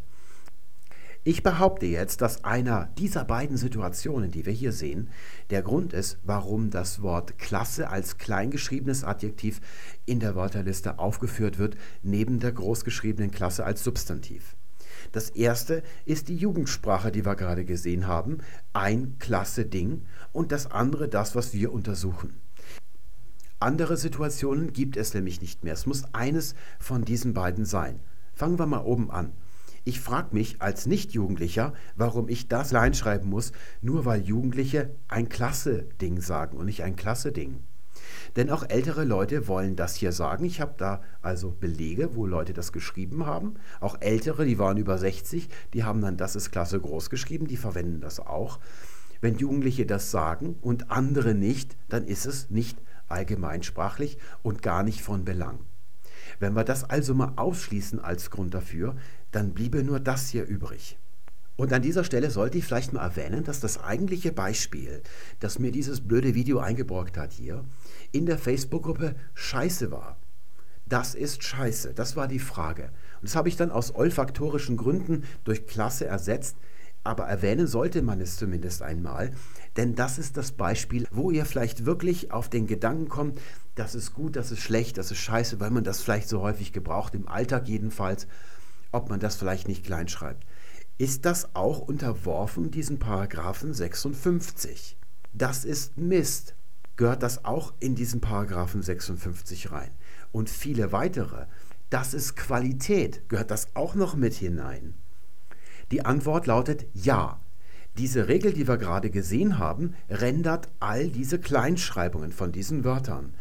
A: Ich behaupte jetzt, dass einer dieser beiden Situationen, die wir hier sehen, der Grund ist, warum das Wort Klasse als kleingeschriebenes Adjektiv in der Wörterliste aufgeführt wird, neben der großgeschriebenen Klasse als Substantiv. Das erste ist die Jugendsprache, die wir gerade gesehen haben, ein klasse Ding, und das andere das, was wir untersuchen. Andere Situationen gibt es nämlich nicht mehr. Es muss eines von diesen beiden sein. Fangen wir mal oben an. Ich frage mich als Nicht-Jugendlicher, warum ich das klein schreiben muss, nur weil Jugendliche ein Klasse-Ding sagen und nicht ein Klasse-Ding. Denn auch ältere Leute wollen das hier sagen. Ich habe da also Belege, wo Leute das geschrieben haben. Auch ältere, die waren über 60, die haben dann das ist Klasse groß geschrieben, die verwenden das auch. Wenn Jugendliche das sagen und andere nicht, dann ist es nicht allgemeinsprachlich und gar nicht von Belang. Wenn wir das also mal ausschließen als Grund dafür, dann bliebe nur das hier übrig. Und an dieser Stelle sollte ich vielleicht mal erwähnen, dass das eigentliche Beispiel, das mir dieses blöde Video eingeborgt hat hier, in der Facebook-Gruppe Scheiße war. Das ist Scheiße, das war die Frage. Und das habe ich dann aus olfaktorischen Gründen durch Klasse ersetzt, aber erwähnen sollte man es zumindest einmal, denn das ist das Beispiel, wo ihr vielleicht wirklich auf den Gedanken kommt, das ist gut, das ist schlecht, das ist scheiße, weil man das vielleicht so häufig gebraucht, im Alltag jedenfalls, ob man das vielleicht nicht klein schreibt. Ist das auch unterworfen, diesen Paragraphen 56? Das ist Mist. Gehört das auch in diesen Paragraphen 56 rein? Und viele weitere. Das ist Qualität. Gehört das auch noch mit hinein? Die Antwort lautet ja. Diese Regel, die wir gerade gesehen haben, rendert all diese Kleinschreibungen von diesen Wörtern.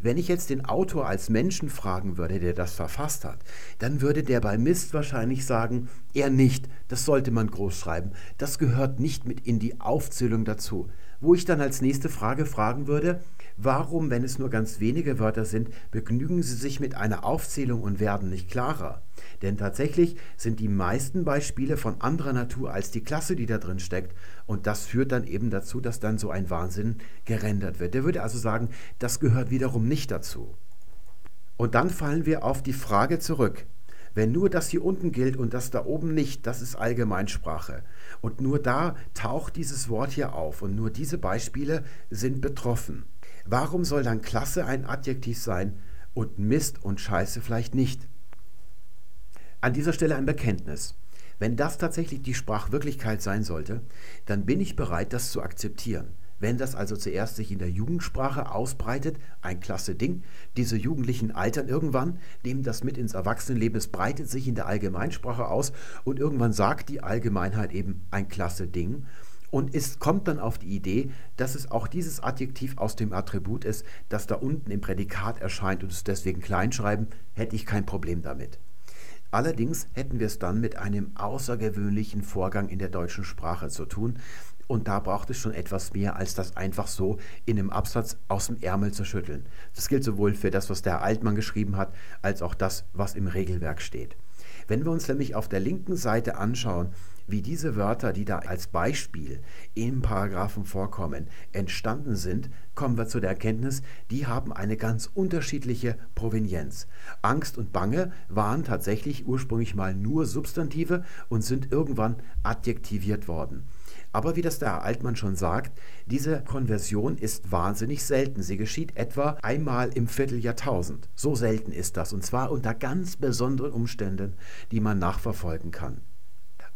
A: Wenn ich jetzt den Autor als Menschen fragen würde, der das verfasst hat, dann würde der bei Mist wahrscheinlich sagen, er nicht, das sollte man groß schreiben, das gehört nicht mit in die Aufzählung dazu. Wo ich dann als nächste Frage fragen würde, warum, wenn es nur ganz wenige Wörter sind, begnügen Sie sich mit einer Aufzählung und werden nicht klarer? Denn tatsächlich sind die meisten Beispiele von anderer Natur als die Klasse, die da drin steckt. Und das führt dann eben dazu, dass dann so ein Wahnsinn gerendert wird. Der würde also sagen, das gehört wiederum nicht dazu. Und dann fallen wir auf die Frage zurück. Wenn nur das hier unten gilt und das da oben nicht, das ist Allgemeinsprache. Und nur da taucht dieses Wort hier auf und nur diese Beispiele sind betroffen. Warum soll dann Klasse ein Adjektiv sein und Mist und Scheiße vielleicht nicht? An dieser Stelle ein Bekenntnis. Wenn das tatsächlich die Sprachwirklichkeit sein sollte, dann bin ich bereit, das zu akzeptieren. Wenn das also zuerst sich in der Jugendsprache ausbreitet, ein klasse Ding, diese Jugendlichen altern irgendwann, nehmen das mit ins Erwachsenenleben, es breitet sich in der Allgemeinsprache aus und irgendwann sagt die Allgemeinheit eben ein klasse Ding und es kommt dann auf die Idee, dass es auch dieses Adjektiv aus dem Attribut ist, das da unten im Prädikat erscheint und es deswegen kleinschreiben, hätte ich kein Problem damit. Allerdings hätten wir es dann mit einem außergewöhnlichen Vorgang in der deutschen Sprache zu tun, und da braucht es schon etwas mehr, als das einfach so in einem Absatz aus dem Ärmel zu schütteln. Das gilt sowohl für das, was der Altmann geschrieben hat, als auch das, was im Regelwerk steht. Wenn wir uns nämlich auf der linken Seite anschauen, wie diese Wörter, die da als Beispiel im Paragraphen vorkommen, entstanden sind, kommen wir zu der Erkenntnis, die haben eine ganz unterschiedliche Provenienz. Angst und Bange waren tatsächlich ursprünglich mal nur Substantive und sind irgendwann adjektiviert worden. Aber wie das der Herr Altmann schon sagt, diese Konversion ist wahnsinnig selten. Sie geschieht etwa einmal im Vierteljahrtausend. So selten ist das und zwar unter ganz besonderen Umständen, die man nachverfolgen kann.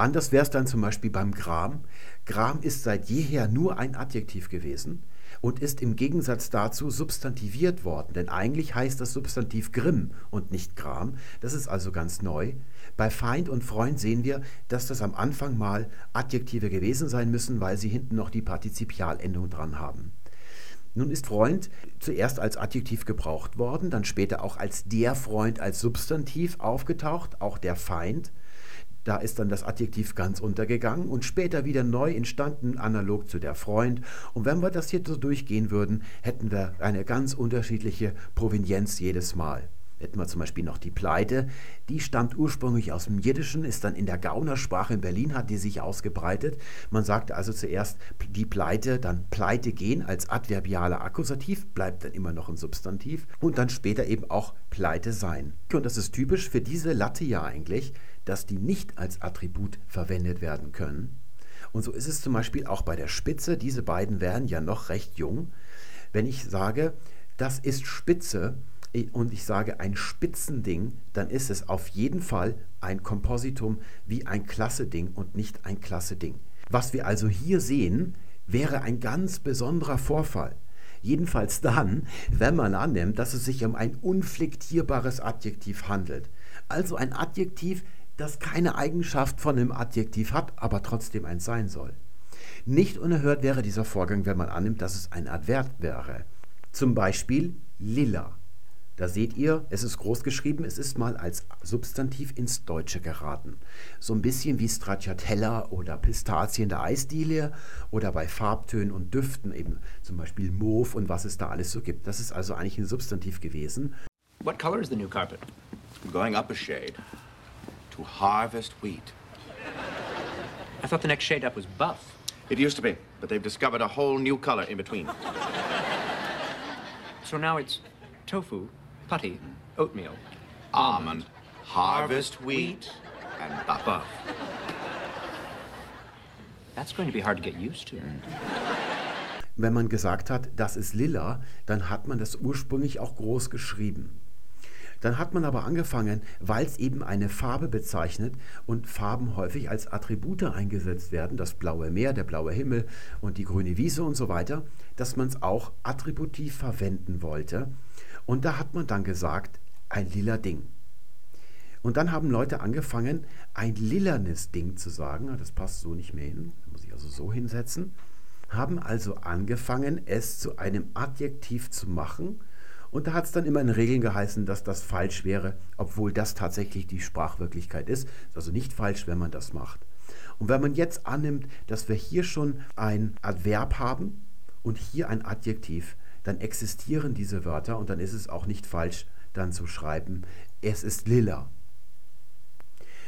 A: Anders wäre es dann zum Beispiel beim Gram. Gram ist seit jeher nur ein Adjektiv gewesen und ist im Gegensatz dazu substantiviert worden. Denn eigentlich heißt das Substantiv Grimm und nicht Gram. Das ist also ganz neu. Bei Feind und Freund sehen wir, dass das am Anfang mal Adjektive gewesen sein müssen, weil sie hinten noch die Partizipialendung dran haben. Nun ist Freund zuerst als Adjektiv gebraucht worden, dann später auch als der Freund als Substantiv aufgetaucht, auch der Feind. Da ist dann das Adjektiv ganz untergegangen und später wieder neu entstanden, analog zu der Freund. Und wenn wir das hier so durchgehen würden, hätten wir eine ganz unterschiedliche Provenienz jedes Mal hätten wir zum Beispiel noch die Pleite. Die stammt ursprünglich aus dem Jiddischen, ist dann in der Gaunersprache in Berlin, hat die sich ausgebreitet. Man sagte also zuerst die Pleite, dann Pleite gehen als adverbialer Akkusativ, bleibt dann immer noch ein Substantiv und dann später eben auch Pleite sein. Und das ist typisch für diese Latte ja eigentlich, dass die nicht als Attribut verwendet werden können. Und so ist es zum Beispiel auch bei der Spitze. Diese beiden wären ja noch recht jung. Wenn ich sage, das ist Spitze, und ich sage ein Spitzending, dann ist es auf jeden Fall ein Kompositum wie ein Klasse-Ding und nicht ein Klasse-Ding. Was wir also hier sehen, wäre ein ganz besonderer Vorfall. Jedenfalls dann, wenn man annimmt, dass es sich um ein unflektierbares Adjektiv handelt. Also ein Adjektiv, das keine Eigenschaft von einem Adjektiv hat, aber trotzdem ein sein soll. Nicht unerhört wäre dieser Vorgang, wenn man annimmt, dass es ein Adverb wäre. Zum Beispiel lila. Da seht ihr, es ist groß geschrieben, es ist mal als Substantiv ins Deutsche geraten. So ein bisschen wie Stracciatella oder Pistazien der Eisdiele oder bei Farbtönen und Düften eben zum Beispiel Mauve und was es da alles so gibt. Das ist also eigentlich ein Substantiv gewesen.
B: What color is the new carpet?
C: I'm going up a shade to harvest wheat.
B: I thought the next shade up was buff.
C: It used to be, but they've discovered a whole new color in between.
B: So now it's tofu putty, oatmeal,
C: Almond, harvest wheat, and buff.
B: buff. That's going to be hard to get used to.
A: Wenn man gesagt hat, das ist lila, dann hat man das ursprünglich auch groß geschrieben. Dann hat man aber angefangen, weil es eben eine Farbe bezeichnet und Farben häufig als Attribute eingesetzt werden, das blaue Meer, der blaue Himmel und die grüne Wiese und so weiter, dass man es auch attributiv verwenden wollte. Und da hat man dann gesagt, ein lila Ding. Und dann haben Leute angefangen, ein lilanes Ding zu sagen. Das passt so nicht mehr hin. Muss ich also so hinsetzen. Haben also angefangen, es zu einem Adjektiv zu machen. Und da hat es dann immer in Regeln geheißen, dass das falsch wäre, obwohl das tatsächlich die Sprachwirklichkeit ist. Ist also nicht falsch, wenn man das macht. Und wenn man jetzt annimmt, dass wir hier schon ein Adverb haben und hier ein Adjektiv, dann existieren diese Wörter und dann ist es auch nicht falsch, dann zu schreiben, es ist lila.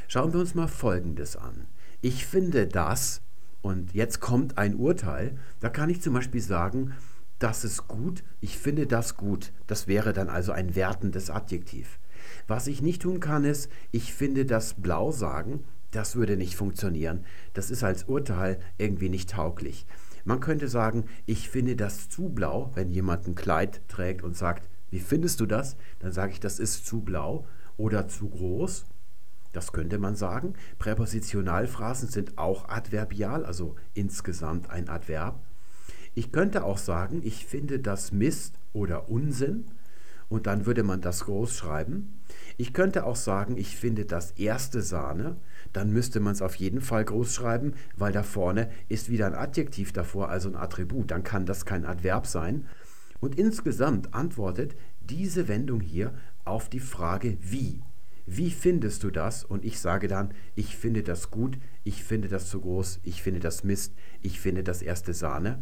A: Schauen wir uns mal Folgendes an. Ich finde das, und jetzt kommt ein Urteil, da kann ich zum Beispiel sagen, das ist gut, ich finde das gut. Das wäre dann also ein wertendes Adjektiv. Was ich nicht tun kann, ist, ich finde das blau sagen, das würde nicht funktionieren. Das ist als Urteil irgendwie nicht tauglich. Man könnte sagen, ich finde das zu blau, wenn jemand ein Kleid trägt und sagt, wie findest du das? Dann sage ich, das ist zu blau oder zu groß. Das könnte man sagen. Präpositionalphrasen sind auch adverbial, also insgesamt ein Adverb. Ich könnte auch sagen, ich finde das Mist oder Unsinn. und dann würde man das groß schreiben. Ich könnte auch sagen, ich finde das erste Sahne, dann müsste man es auf jeden Fall groß schreiben, weil da vorne ist wieder ein Adjektiv davor, also ein Attribut, dann kann das kein Adverb sein. Und insgesamt antwortet diese Wendung hier auf die Frage wie. Wie findest du das? Und ich sage dann, ich finde das gut, ich finde das zu groß, ich finde das Mist, ich finde das erste Sahne.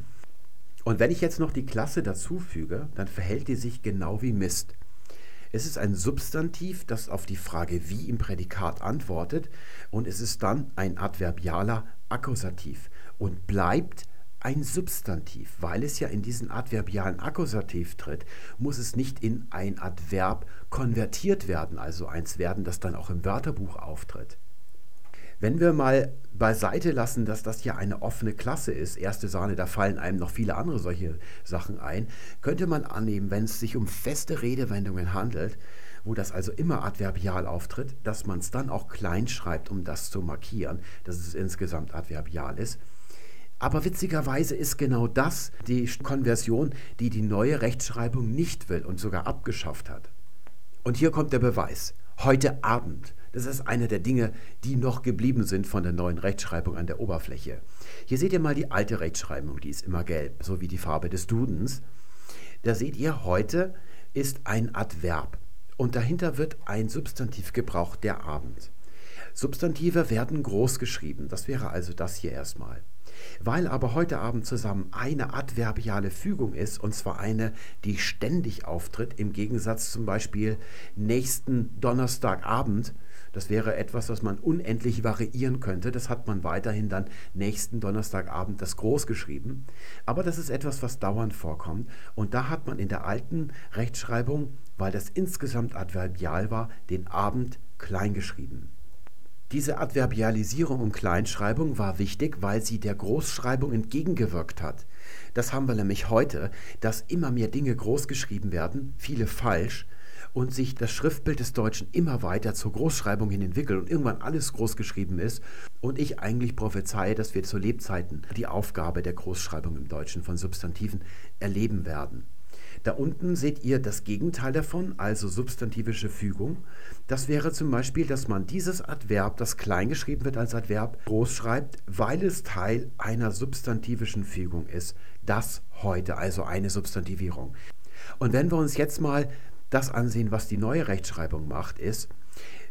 A: Und wenn ich jetzt noch die Klasse dazu füge, dann verhält die sich genau wie Mist. Es ist ein Substantiv, das auf die Frage wie im Prädikat antwortet und es ist dann ein adverbialer Akkusativ und bleibt ein Substantiv. Weil es ja in diesen adverbialen Akkusativ tritt, muss es nicht in ein Adverb konvertiert werden, also eins werden, das dann auch im Wörterbuch auftritt. Wenn wir mal beiseite lassen, dass das ja eine offene Klasse ist, erste Sahne, da fallen einem noch viele andere solche Sachen ein, könnte man annehmen, wenn es sich um feste Redewendungen handelt, wo das also immer adverbial auftritt, dass man es dann auch klein schreibt, um das zu markieren, dass es insgesamt adverbial ist. Aber witzigerweise ist genau das die Konversion, die die neue Rechtschreibung nicht will und sogar abgeschafft hat. Und hier kommt der Beweis. Heute Abend das ist eine der Dinge, die noch geblieben sind von der neuen Rechtschreibung an der Oberfläche. Hier seht ihr mal die alte Rechtschreibung, die ist immer gelb, so wie die Farbe des Dudens. Da seht ihr, heute ist ein Adverb und dahinter wird ein Substantiv gebraucht, der Abend. Substantive werden groß geschrieben, das wäre also das hier erstmal. Weil aber heute Abend zusammen eine adverbiale Fügung ist, und zwar eine, die ständig auftritt, im Gegensatz zum Beispiel nächsten Donnerstagabend, das wäre etwas, was man unendlich variieren könnte. Das hat man weiterhin dann nächsten Donnerstagabend das groß geschrieben. Aber das ist etwas, was dauernd vorkommt. Und da hat man in der alten Rechtschreibung, weil das insgesamt adverbial war, den Abend klein geschrieben. Diese Adverbialisierung und Kleinschreibung war wichtig, weil sie der Großschreibung entgegengewirkt hat. Das haben wir nämlich heute, dass immer mehr Dinge großgeschrieben werden, viele falsch, und sich das Schriftbild des Deutschen immer weiter zur Großschreibung hin entwickelt und irgendwann alles großgeschrieben ist und ich eigentlich prophezeie, dass wir zu Lebzeiten die Aufgabe der Großschreibung im Deutschen von Substantiven erleben werden. Da unten seht ihr das Gegenteil davon, also substantivische Fügung. Das wäre zum Beispiel, dass man dieses Adverb, das klein geschrieben wird als Adverb, groß schreibt, weil es Teil einer substantivischen Fügung ist. Das heute, also eine Substantivierung. Und wenn wir uns jetzt mal das ansehen, was die neue Rechtschreibung macht, ist,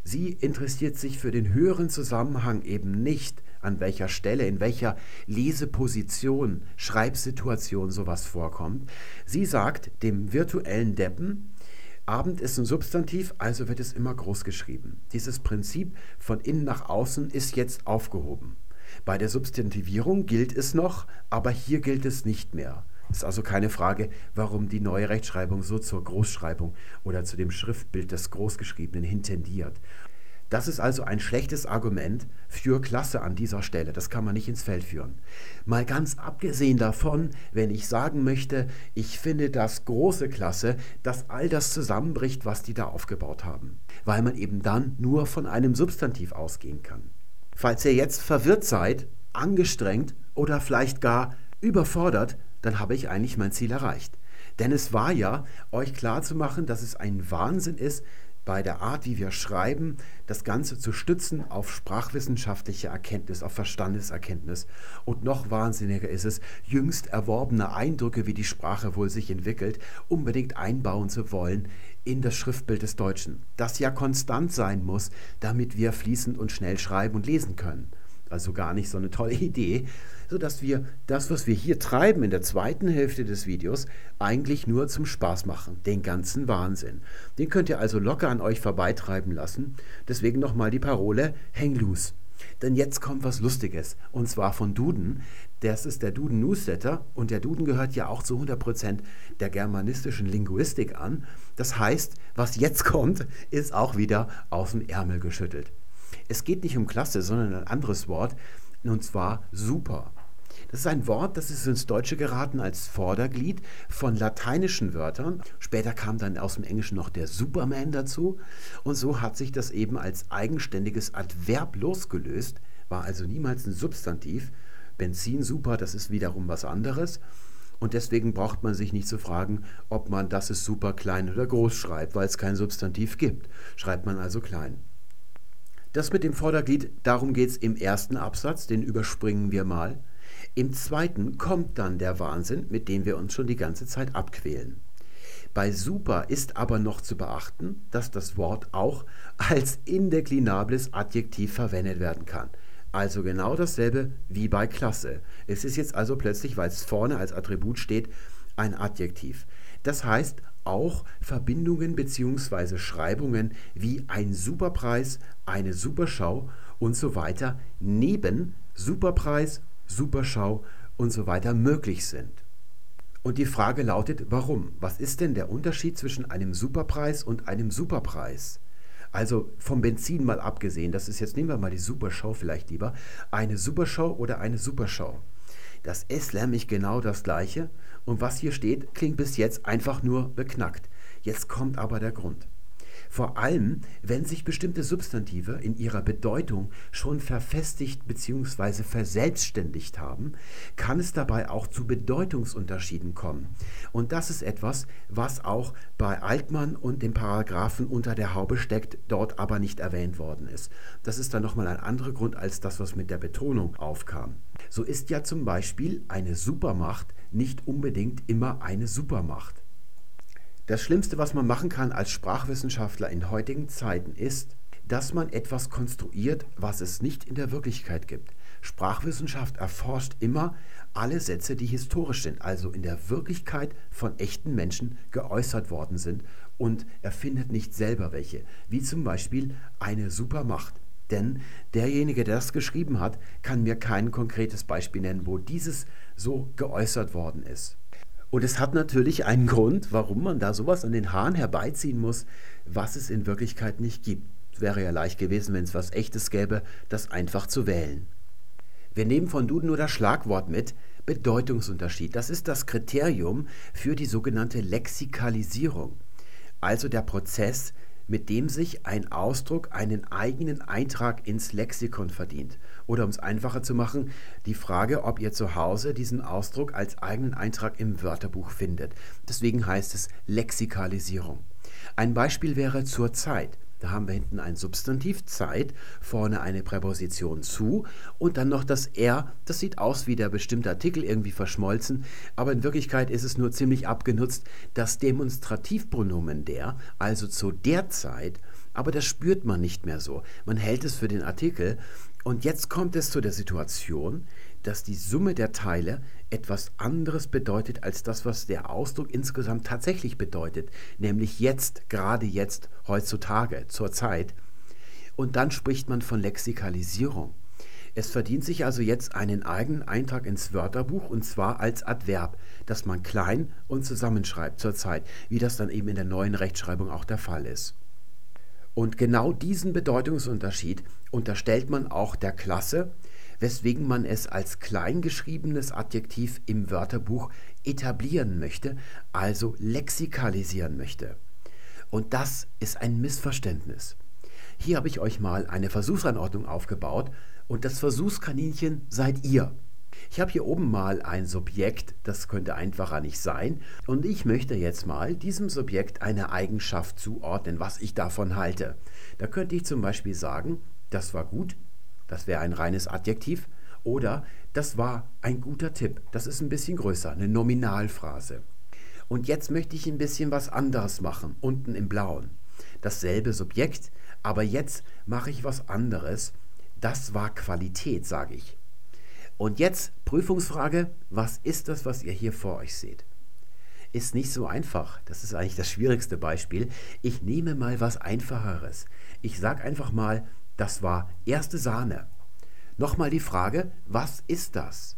A: sie interessiert sich für den höheren Zusammenhang eben nicht, an welcher Stelle, in welcher Leseposition, Schreibsituation sowas vorkommt. Sie sagt dem virtuellen Deppen, Abend ist ein Substantiv, also wird es immer groß geschrieben. Dieses Prinzip von innen nach außen ist jetzt aufgehoben. Bei der Substantivierung gilt es noch, aber hier gilt es nicht mehr. Ist also keine Frage, warum die neue Rechtschreibung so zur Großschreibung oder zu dem Schriftbild des Großgeschriebenen hintendiert. Das ist also ein schlechtes Argument für Klasse an dieser Stelle. Das kann man nicht ins Feld führen. Mal ganz abgesehen davon, wenn ich sagen möchte, ich finde das große Klasse, dass all das zusammenbricht, was die da aufgebaut haben. Weil man eben dann nur von einem Substantiv ausgehen kann. Falls ihr jetzt verwirrt seid, angestrengt oder vielleicht gar überfordert, dann habe ich eigentlich mein Ziel erreicht. Denn es war ja, euch klarzumachen, dass es ein Wahnsinn ist, bei der Art, wie wir schreiben, das Ganze zu stützen auf sprachwissenschaftliche Erkenntnis, auf Verstandeserkenntnis. Und noch wahnsinniger ist es, jüngst erworbene Eindrücke, wie die Sprache wohl sich entwickelt, unbedingt einbauen zu wollen in das Schriftbild des Deutschen, das ja konstant sein muss, damit wir fließend und schnell schreiben und lesen können. Also gar nicht so eine tolle Idee, sodass wir das, was wir hier treiben in der zweiten Hälfte des Videos, eigentlich nur zum Spaß machen. Den ganzen Wahnsinn. Den könnt ihr also locker an euch vorbeitreiben lassen. Deswegen nochmal die Parole, hang loose. Denn jetzt kommt was Lustiges, und zwar von Duden. Das ist der Duden Newsletter und der Duden gehört ja auch zu 100% der germanistischen Linguistik an. Das heißt, was jetzt kommt, ist auch wieder aus dem Ärmel geschüttelt. Es geht nicht um Klasse, sondern ein anderes Wort, und zwar super. Das ist ein Wort, das ist ins Deutsche geraten als Vorderglied von lateinischen Wörtern. Später kam dann aus dem Englischen noch der Superman dazu. Und so hat sich das eben als eigenständiges Adverb losgelöst, war also niemals ein Substantiv. Benzin super, das ist wiederum was anderes. Und deswegen braucht man sich nicht zu fragen, ob man das ist super klein oder groß schreibt, weil es kein Substantiv gibt. Schreibt man also klein. Das mit dem Vorderglied, darum geht es im ersten Absatz, den überspringen wir mal. Im zweiten kommt dann der Wahnsinn, mit dem wir uns schon die ganze Zeit abquälen. Bei super ist aber noch zu beachten, dass das Wort auch als indeklinables Adjektiv verwendet werden kann. Also genau dasselbe wie bei Klasse. Es ist jetzt also plötzlich, weil es vorne als Attribut steht, ein Adjektiv. Das heißt, auch Verbindungen bzw. Schreibungen wie ein Superpreis, eine Superschau und so weiter neben Superpreis, Superschau und so weiter möglich sind. Und die Frage lautet, warum? Was ist denn der Unterschied zwischen einem Superpreis und einem Superpreis? Also vom Benzin mal abgesehen, das ist jetzt, nehmen wir mal die Superschau vielleicht lieber, eine Superschau oder eine Superschau. Das ist nämlich genau das gleiche und was hier steht, klingt bis jetzt einfach nur beknackt. Jetzt kommt aber der Grund. Vor allem, wenn sich bestimmte Substantive in ihrer Bedeutung schon verfestigt bzw. verselbstständigt haben, kann es dabei auch zu Bedeutungsunterschieden kommen. Und das ist etwas, was auch bei Altmann und dem Paragraphen unter der Haube steckt, dort aber nicht erwähnt worden ist. Das ist dann nochmal ein anderer Grund als das, was mit der Betonung aufkam. So ist ja zum Beispiel eine Supermacht nicht unbedingt immer eine Supermacht. Das Schlimmste, was man machen kann als Sprachwissenschaftler in heutigen Zeiten, ist, dass man etwas konstruiert, was es nicht in der Wirklichkeit gibt. Sprachwissenschaft erforscht immer alle Sätze, die historisch sind, also in der Wirklichkeit von echten Menschen geäußert worden sind und erfindet nicht selber welche, wie zum Beispiel eine Supermacht. Denn derjenige, der das geschrieben hat, kann mir kein konkretes Beispiel nennen, wo dieses so geäußert worden ist. Und es hat natürlich einen Grund, warum man da sowas an den Haaren herbeiziehen muss, was es in Wirklichkeit nicht gibt. Wäre ja leicht gewesen, wenn es was Echtes gäbe, das einfach zu wählen. Wir nehmen von Duden nur das Schlagwort mit, Bedeutungsunterschied. Das ist das Kriterium für die sogenannte Lexikalisierung, also der Prozess, mit dem sich ein Ausdruck einen eigenen Eintrag ins Lexikon verdient. Oder um es einfacher zu machen, die Frage, ob ihr zu Hause diesen Ausdruck als eigenen Eintrag im Wörterbuch findet. Deswegen heißt es Lexikalisierung. Ein Beispiel wäre zur Zeit. Da haben wir hinten ein Substantiv Zeit, vorne eine Präposition zu und dann noch das er. Das sieht aus wie der bestimmte Artikel irgendwie verschmolzen, aber in Wirklichkeit ist es nur ziemlich abgenutzt. Das Demonstrativpronomen der, also zu der Zeit, aber das spürt man nicht mehr so. Man hält es für den Artikel und jetzt kommt es zu der Situation, dass die Summe der Teile etwas anderes bedeutet als das, was der Ausdruck insgesamt tatsächlich bedeutet, nämlich jetzt, gerade jetzt, heutzutage, zur Zeit. Und dann spricht man von Lexikalisierung. Es verdient sich also jetzt einen eigenen Eintrag ins Wörterbuch und zwar als Adverb, das man klein und zusammenschreibt zur Zeit, wie das dann eben in der neuen Rechtschreibung auch der Fall ist. Und genau diesen Bedeutungsunterschied unterstellt man auch der Klasse, weswegen man es als kleingeschriebenes Adjektiv im Wörterbuch etablieren möchte, also lexikalisieren möchte. Und das ist ein Missverständnis. Hier habe ich euch mal eine Versuchsanordnung aufgebaut und das Versuchskaninchen seid ihr. Ich habe hier oben mal ein Subjekt, das könnte einfacher nicht sein, und ich möchte jetzt mal diesem Subjekt eine Eigenschaft zuordnen, was ich davon halte. Da könnte ich zum Beispiel sagen, das war gut, das wäre ein reines Adjektiv. Oder das war ein guter Tipp. Das ist ein bisschen größer, eine Nominalphrase. Und jetzt möchte ich ein bisschen was anderes machen, unten im Blauen. Dasselbe Subjekt, aber jetzt mache ich was anderes. Das war Qualität, sage ich. Und jetzt Prüfungsfrage, was ist das, was ihr hier vor euch seht? Ist nicht so einfach. Das ist eigentlich das schwierigste Beispiel. Ich nehme mal was Einfacheres. Ich sage einfach mal, das war erste Sahne. Nochmal die Frage, was ist das?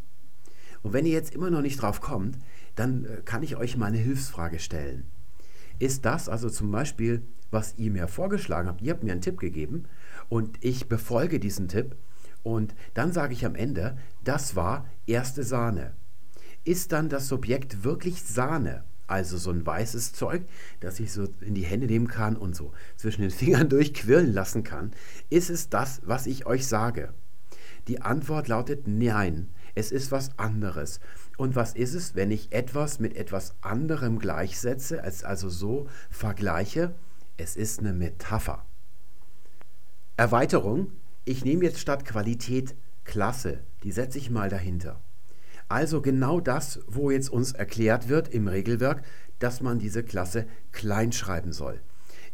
A: Und wenn ihr jetzt immer noch nicht drauf kommt, dann äh, kann ich euch mal eine Hilfsfrage stellen. Ist das also zum Beispiel, was ihr mir vorgeschlagen habt? Ihr habt mir einen Tipp gegeben und ich befolge diesen Tipp und dann sage ich am Ende, das war erste Sahne. Ist dann das Subjekt wirklich Sahne? also so ein weißes Zeug, das ich so in die Hände nehmen kann und so zwischen den Fingern durchquirlen lassen kann, ist es das, was ich euch sage? Die Antwort lautet nein, es ist was anderes. Und was ist es, wenn ich etwas mit etwas anderem gleichsetze, als also so vergleiche? Es ist eine Metapher. Erweiterung. Ich nehme jetzt statt Qualität Klasse. Die setze ich mal dahinter. Also genau das, wo jetzt uns erklärt wird im Regelwerk, dass man diese Klasse klein schreiben soll.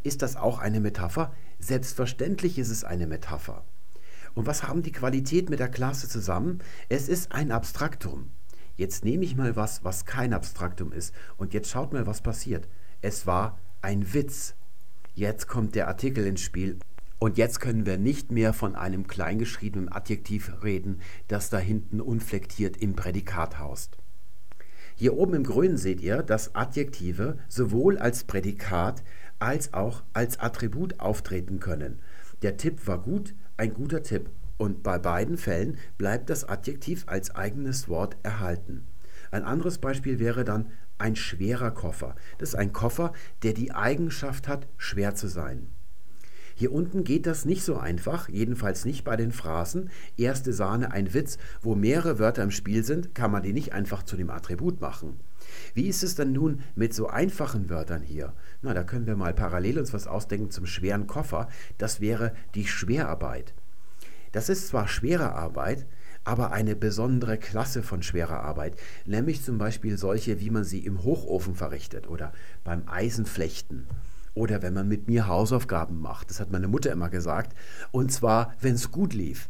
A: Ist das auch eine Metapher? Selbstverständlich ist es eine Metapher. Und was haben die Qualität mit der Klasse zusammen? Es ist ein Abstraktum. Jetzt nehme ich mal was, was kein Abstraktum ist. Und jetzt schaut mal, was passiert. Es war ein Witz. Jetzt kommt der Artikel ins Spiel. Und jetzt können wir nicht mehr von einem kleingeschriebenen Adjektiv reden, das da hinten unflektiert im Prädikat haust. Hier oben im Grünen seht ihr, dass Adjektive sowohl als Prädikat als auch als Attribut auftreten können. Der Tipp war gut, ein guter Tipp. Und bei beiden Fällen bleibt das Adjektiv als eigenes Wort erhalten. Ein anderes Beispiel wäre dann ein schwerer Koffer. Das ist ein Koffer, der die Eigenschaft hat, schwer zu sein. Hier unten geht das nicht so einfach, jedenfalls nicht bei den Phrasen. Erste Sahne, ein Witz, wo mehrere Wörter im Spiel sind, kann man die nicht einfach zu dem Attribut machen. Wie ist es denn nun mit so einfachen Wörtern hier? Na, da können wir mal parallel uns was ausdenken zum schweren Koffer. Das wäre die Schwerarbeit. Das ist zwar schwere Arbeit, aber eine besondere Klasse von schwerer Arbeit, nämlich zum Beispiel solche, wie man sie im Hochofen verrichtet oder beim Eisenflechten oder wenn man mit mir Hausaufgaben macht. Das hat meine Mutter immer gesagt. Und zwar, wenn es gut lief.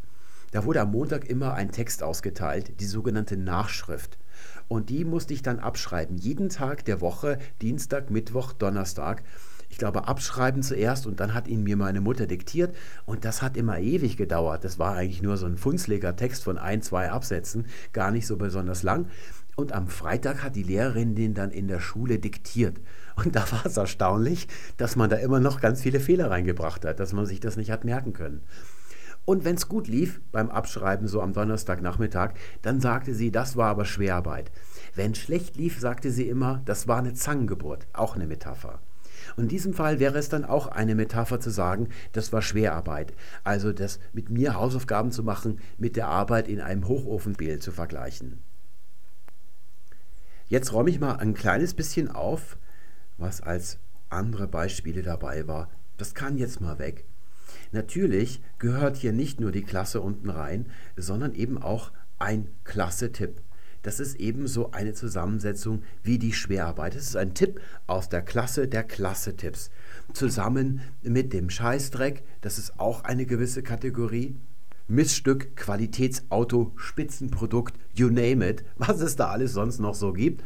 A: Da wurde am Montag immer ein Text ausgeteilt, die sogenannte Nachschrift. Und die musste ich dann abschreiben. Jeden Tag der Woche, Dienstag, Mittwoch, Donnerstag ich glaube, abschreiben zuerst und dann hat ihn mir meine Mutter diktiert und das hat immer ewig gedauert. Das war eigentlich nur so ein funzliger Text von ein, zwei Absätzen, gar nicht so besonders lang. Und am Freitag hat die Lehrerin den dann in der Schule diktiert. Und da war es erstaunlich, dass man da immer noch ganz viele Fehler reingebracht hat, dass man sich das nicht hat merken können. Und wenn es gut lief beim Abschreiben, so am Donnerstagnachmittag, dann sagte sie, das war aber Schwerarbeit. Wenn schlecht lief, sagte sie immer, das war eine Zangengeburt, auch eine Metapher. Und in diesem Fall wäre es dann auch eine Metapher zu sagen, das war Schwerarbeit. Also das mit mir Hausaufgaben zu machen, mit der Arbeit in einem Hochofenbild zu vergleichen. Jetzt räume ich mal ein kleines bisschen auf, was als andere Beispiele dabei war. Das kann jetzt mal weg. Natürlich gehört hier nicht nur die Klasse unten rein, sondern eben auch ein Klasse-Tipp. Das ist ebenso eine Zusammensetzung wie die Schwerarbeit. Es ist ein Tipp aus der Klasse der Klasse-Tipps. Zusammen mit dem Scheißdreck, das ist auch eine gewisse Kategorie. Missstück, Qualitätsauto, Spitzenprodukt, you name it, was es da alles sonst noch so gibt.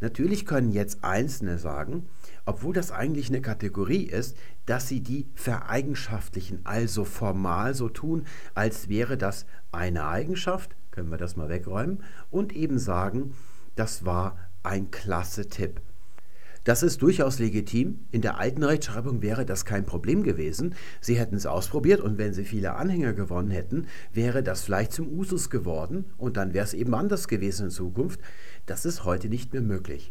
A: Natürlich können jetzt Einzelne sagen, obwohl das eigentlich eine Kategorie ist, dass sie die vereigenschaftlichen, also formal so tun, als wäre das eine Eigenschaft, können wir das mal wegräumen und eben sagen, das war ein klasse Tipp. Das ist durchaus legitim. In der alten Rechtschreibung wäre das kein Problem gewesen. Sie hätten es ausprobiert und wenn Sie viele Anhänger gewonnen hätten, wäre das vielleicht zum Usus geworden und dann wäre es eben anders gewesen in Zukunft. Das ist heute nicht mehr möglich.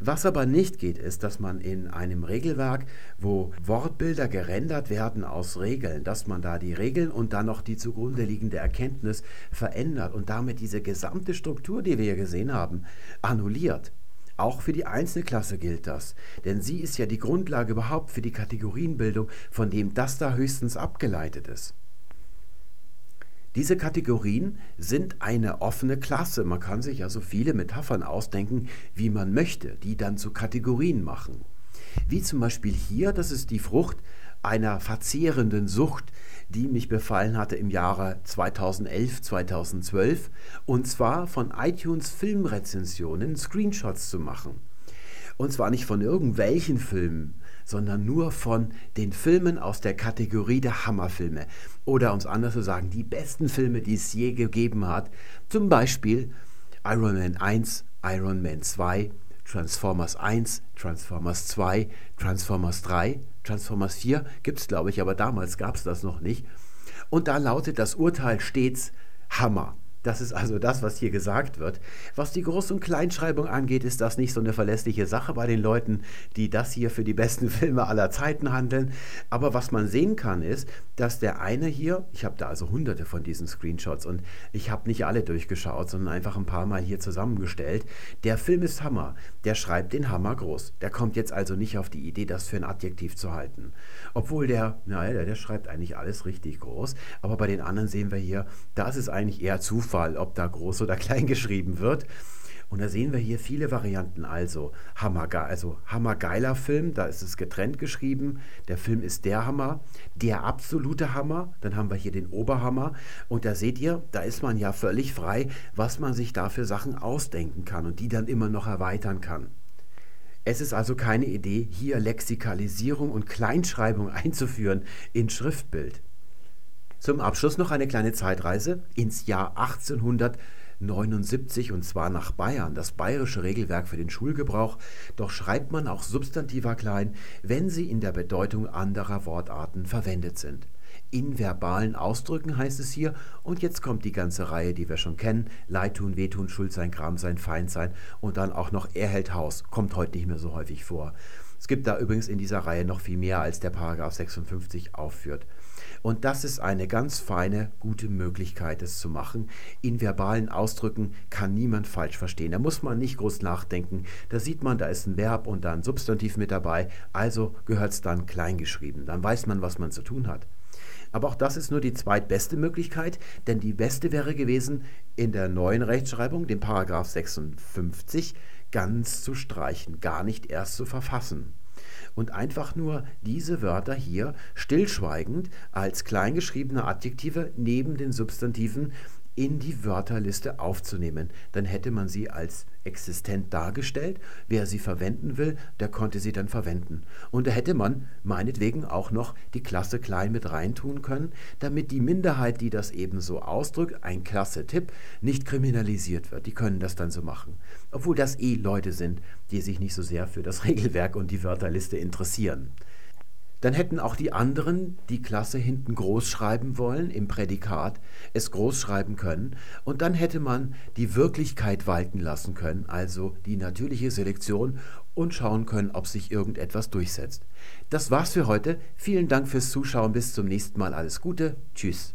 A: Was aber nicht geht, ist, dass man in einem Regelwerk, wo Wortbilder gerendert werden aus Regeln, dass man da die Regeln und dann noch die zugrunde liegende Erkenntnis verändert und damit diese gesamte Struktur, die wir hier gesehen haben, annulliert. Auch für die Einzelklasse gilt das, denn sie ist ja die Grundlage überhaupt für die Kategorienbildung, von dem das da höchstens abgeleitet ist. Diese Kategorien sind eine offene Klasse. Man kann sich ja so viele Metaphern ausdenken, wie man möchte, die dann zu Kategorien machen. Wie zum Beispiel hier, das ist die Frucht einer verzehrenden Sucht, die mich befallen hatte im Jahre 2011, 2012, und zwar von iTunes Filmrezensionen Screenshots zu machen. Und zwar nicht von irgendwelchen Filmen, sondern nur von den Filmen aus der Kategorie der Hammerfilme. Oder um es anders zu sagen, die besten Filme, die es je gegeben hat. Zum Beispiel Iron Man 1, Iron Man 2, Transformers 1, Transformers 2, Transformers 3, Transformers 4 gibt es, glaube ich, aber damals gab es das noch nicht. Und da lautet das Urteil stets Hammer. Das ist also das, was hier gesagt wird. Was die Groß- und Kleinschreibung angeht, ist das nicht so eine verlässliche Sache bei den Leuten, die das hier für die besten Filme aller Zeiten handeln. Aber was man sehen kann, ist, dass der eine hier, ich habe da also hunderte von diesen Screenshots und ich habe nicht alle durchgeschaut, sondern einfach ein paar Mal hier zusammengestellt. Der Film ist Hammer. Der schreibt den Hammer groß. Der kommt jetzt also nicht auf die Idee, das für ein Adjektiv zu halten. Obwohl der, naja, der, schreibt eigentlich alles richtig groß. Aber bei den anderen sehen wir hier, das ist eigentlich eher Zufall, ob da groß oder klein geschrieben wird. Und da sehen wir hier viele Varianten. Also, Hammerge also hammergeiler Film, da ist es getrennt geschrieben. Der Film ist der Hammer. Der absolute Hammer, dann haben wir hier den Oberhammer. Und da seht ihr, da ist man ja völlig frei, was man sich da für Sachen ausdenken kann und die dann immer noch erweitern kann. Es ist also keine Idee, hier Lexikalisierung und Kleinschreibung einzuführen in Schriftbild. Zum Abschluss noch eine kleine Zeitreise ins Jahr 1879 und zwar nach Bayern, das bayerische Regelwerk für den Schulgebrauch. Doch schreibt man auch Substantiva klein, wenn sie in der Bedeutung anderer Wortarten verwendet sind in verbalen Ausdrücken heißt es hier. Und jetzt kommt die ganze Reihe, die wir schon kennen. Leid tun, wehtun, Schuld sein, Gram sein, Feind sein. Und dann auch noch er hält Haus. Kommt heute nicht mehr so häufig vor. Es gibt da übrigens in dieser Reihe noch viel mehr, als der Paragraph 56 aufführt. Und das ist eine ganz feine, gute Möglichkeit, es zu machen. In verbalen Ausdrücken kann niemand falsch verstehen. Da muss man nicht groß nachdenken. Da sieht man, da ist ein Verb und da ein Substantiv mit dabei. Also gehört es dann kleingeschrieben. Dann weiß man, was man zu tun hat. Aber auch das ist nur die zweitbeste Möglichkeit, denn die beste wäre gewesen, in der neuen Rechtschreibung den Paragraph 56 ganz zu streichen, gar nicht erst zu verfassen. Und einfach nur diese Wörter hier stillschweigend als kleingeschriebene Adjektive neben den Substantiven in die Wörterliste aufzunehmen. Dann hätte man sie als existent dargestellt. Wer sie verwenden will, der konnte sie dann verwenden. Und da hätte man meinetwegen auch noch die Klasse klein mit reintun können, damit die Minderheit, die das eben so ausdrückt, ein klasse Tipp, nicht kriminalisiert wird. Die können das dann so machen. Obwohl das eh Leute sind, die sich nicht so sehr für das Regelwerk und die Wörterliste interessieren. Dann hätten auch die anderen die Klasse hinten groß schreiben wollen im Prädikat, es groß schreiben können und dann hätte man die Wirklichkeit walten lassen können, also die natürliche Selektion und schauen können, ob sich irgendetwas durchsetzt. Das war's für heute. Vielen Dank fürs Zuschauen. Bis zum nächsten Mal. Alles Gute. Tschüss.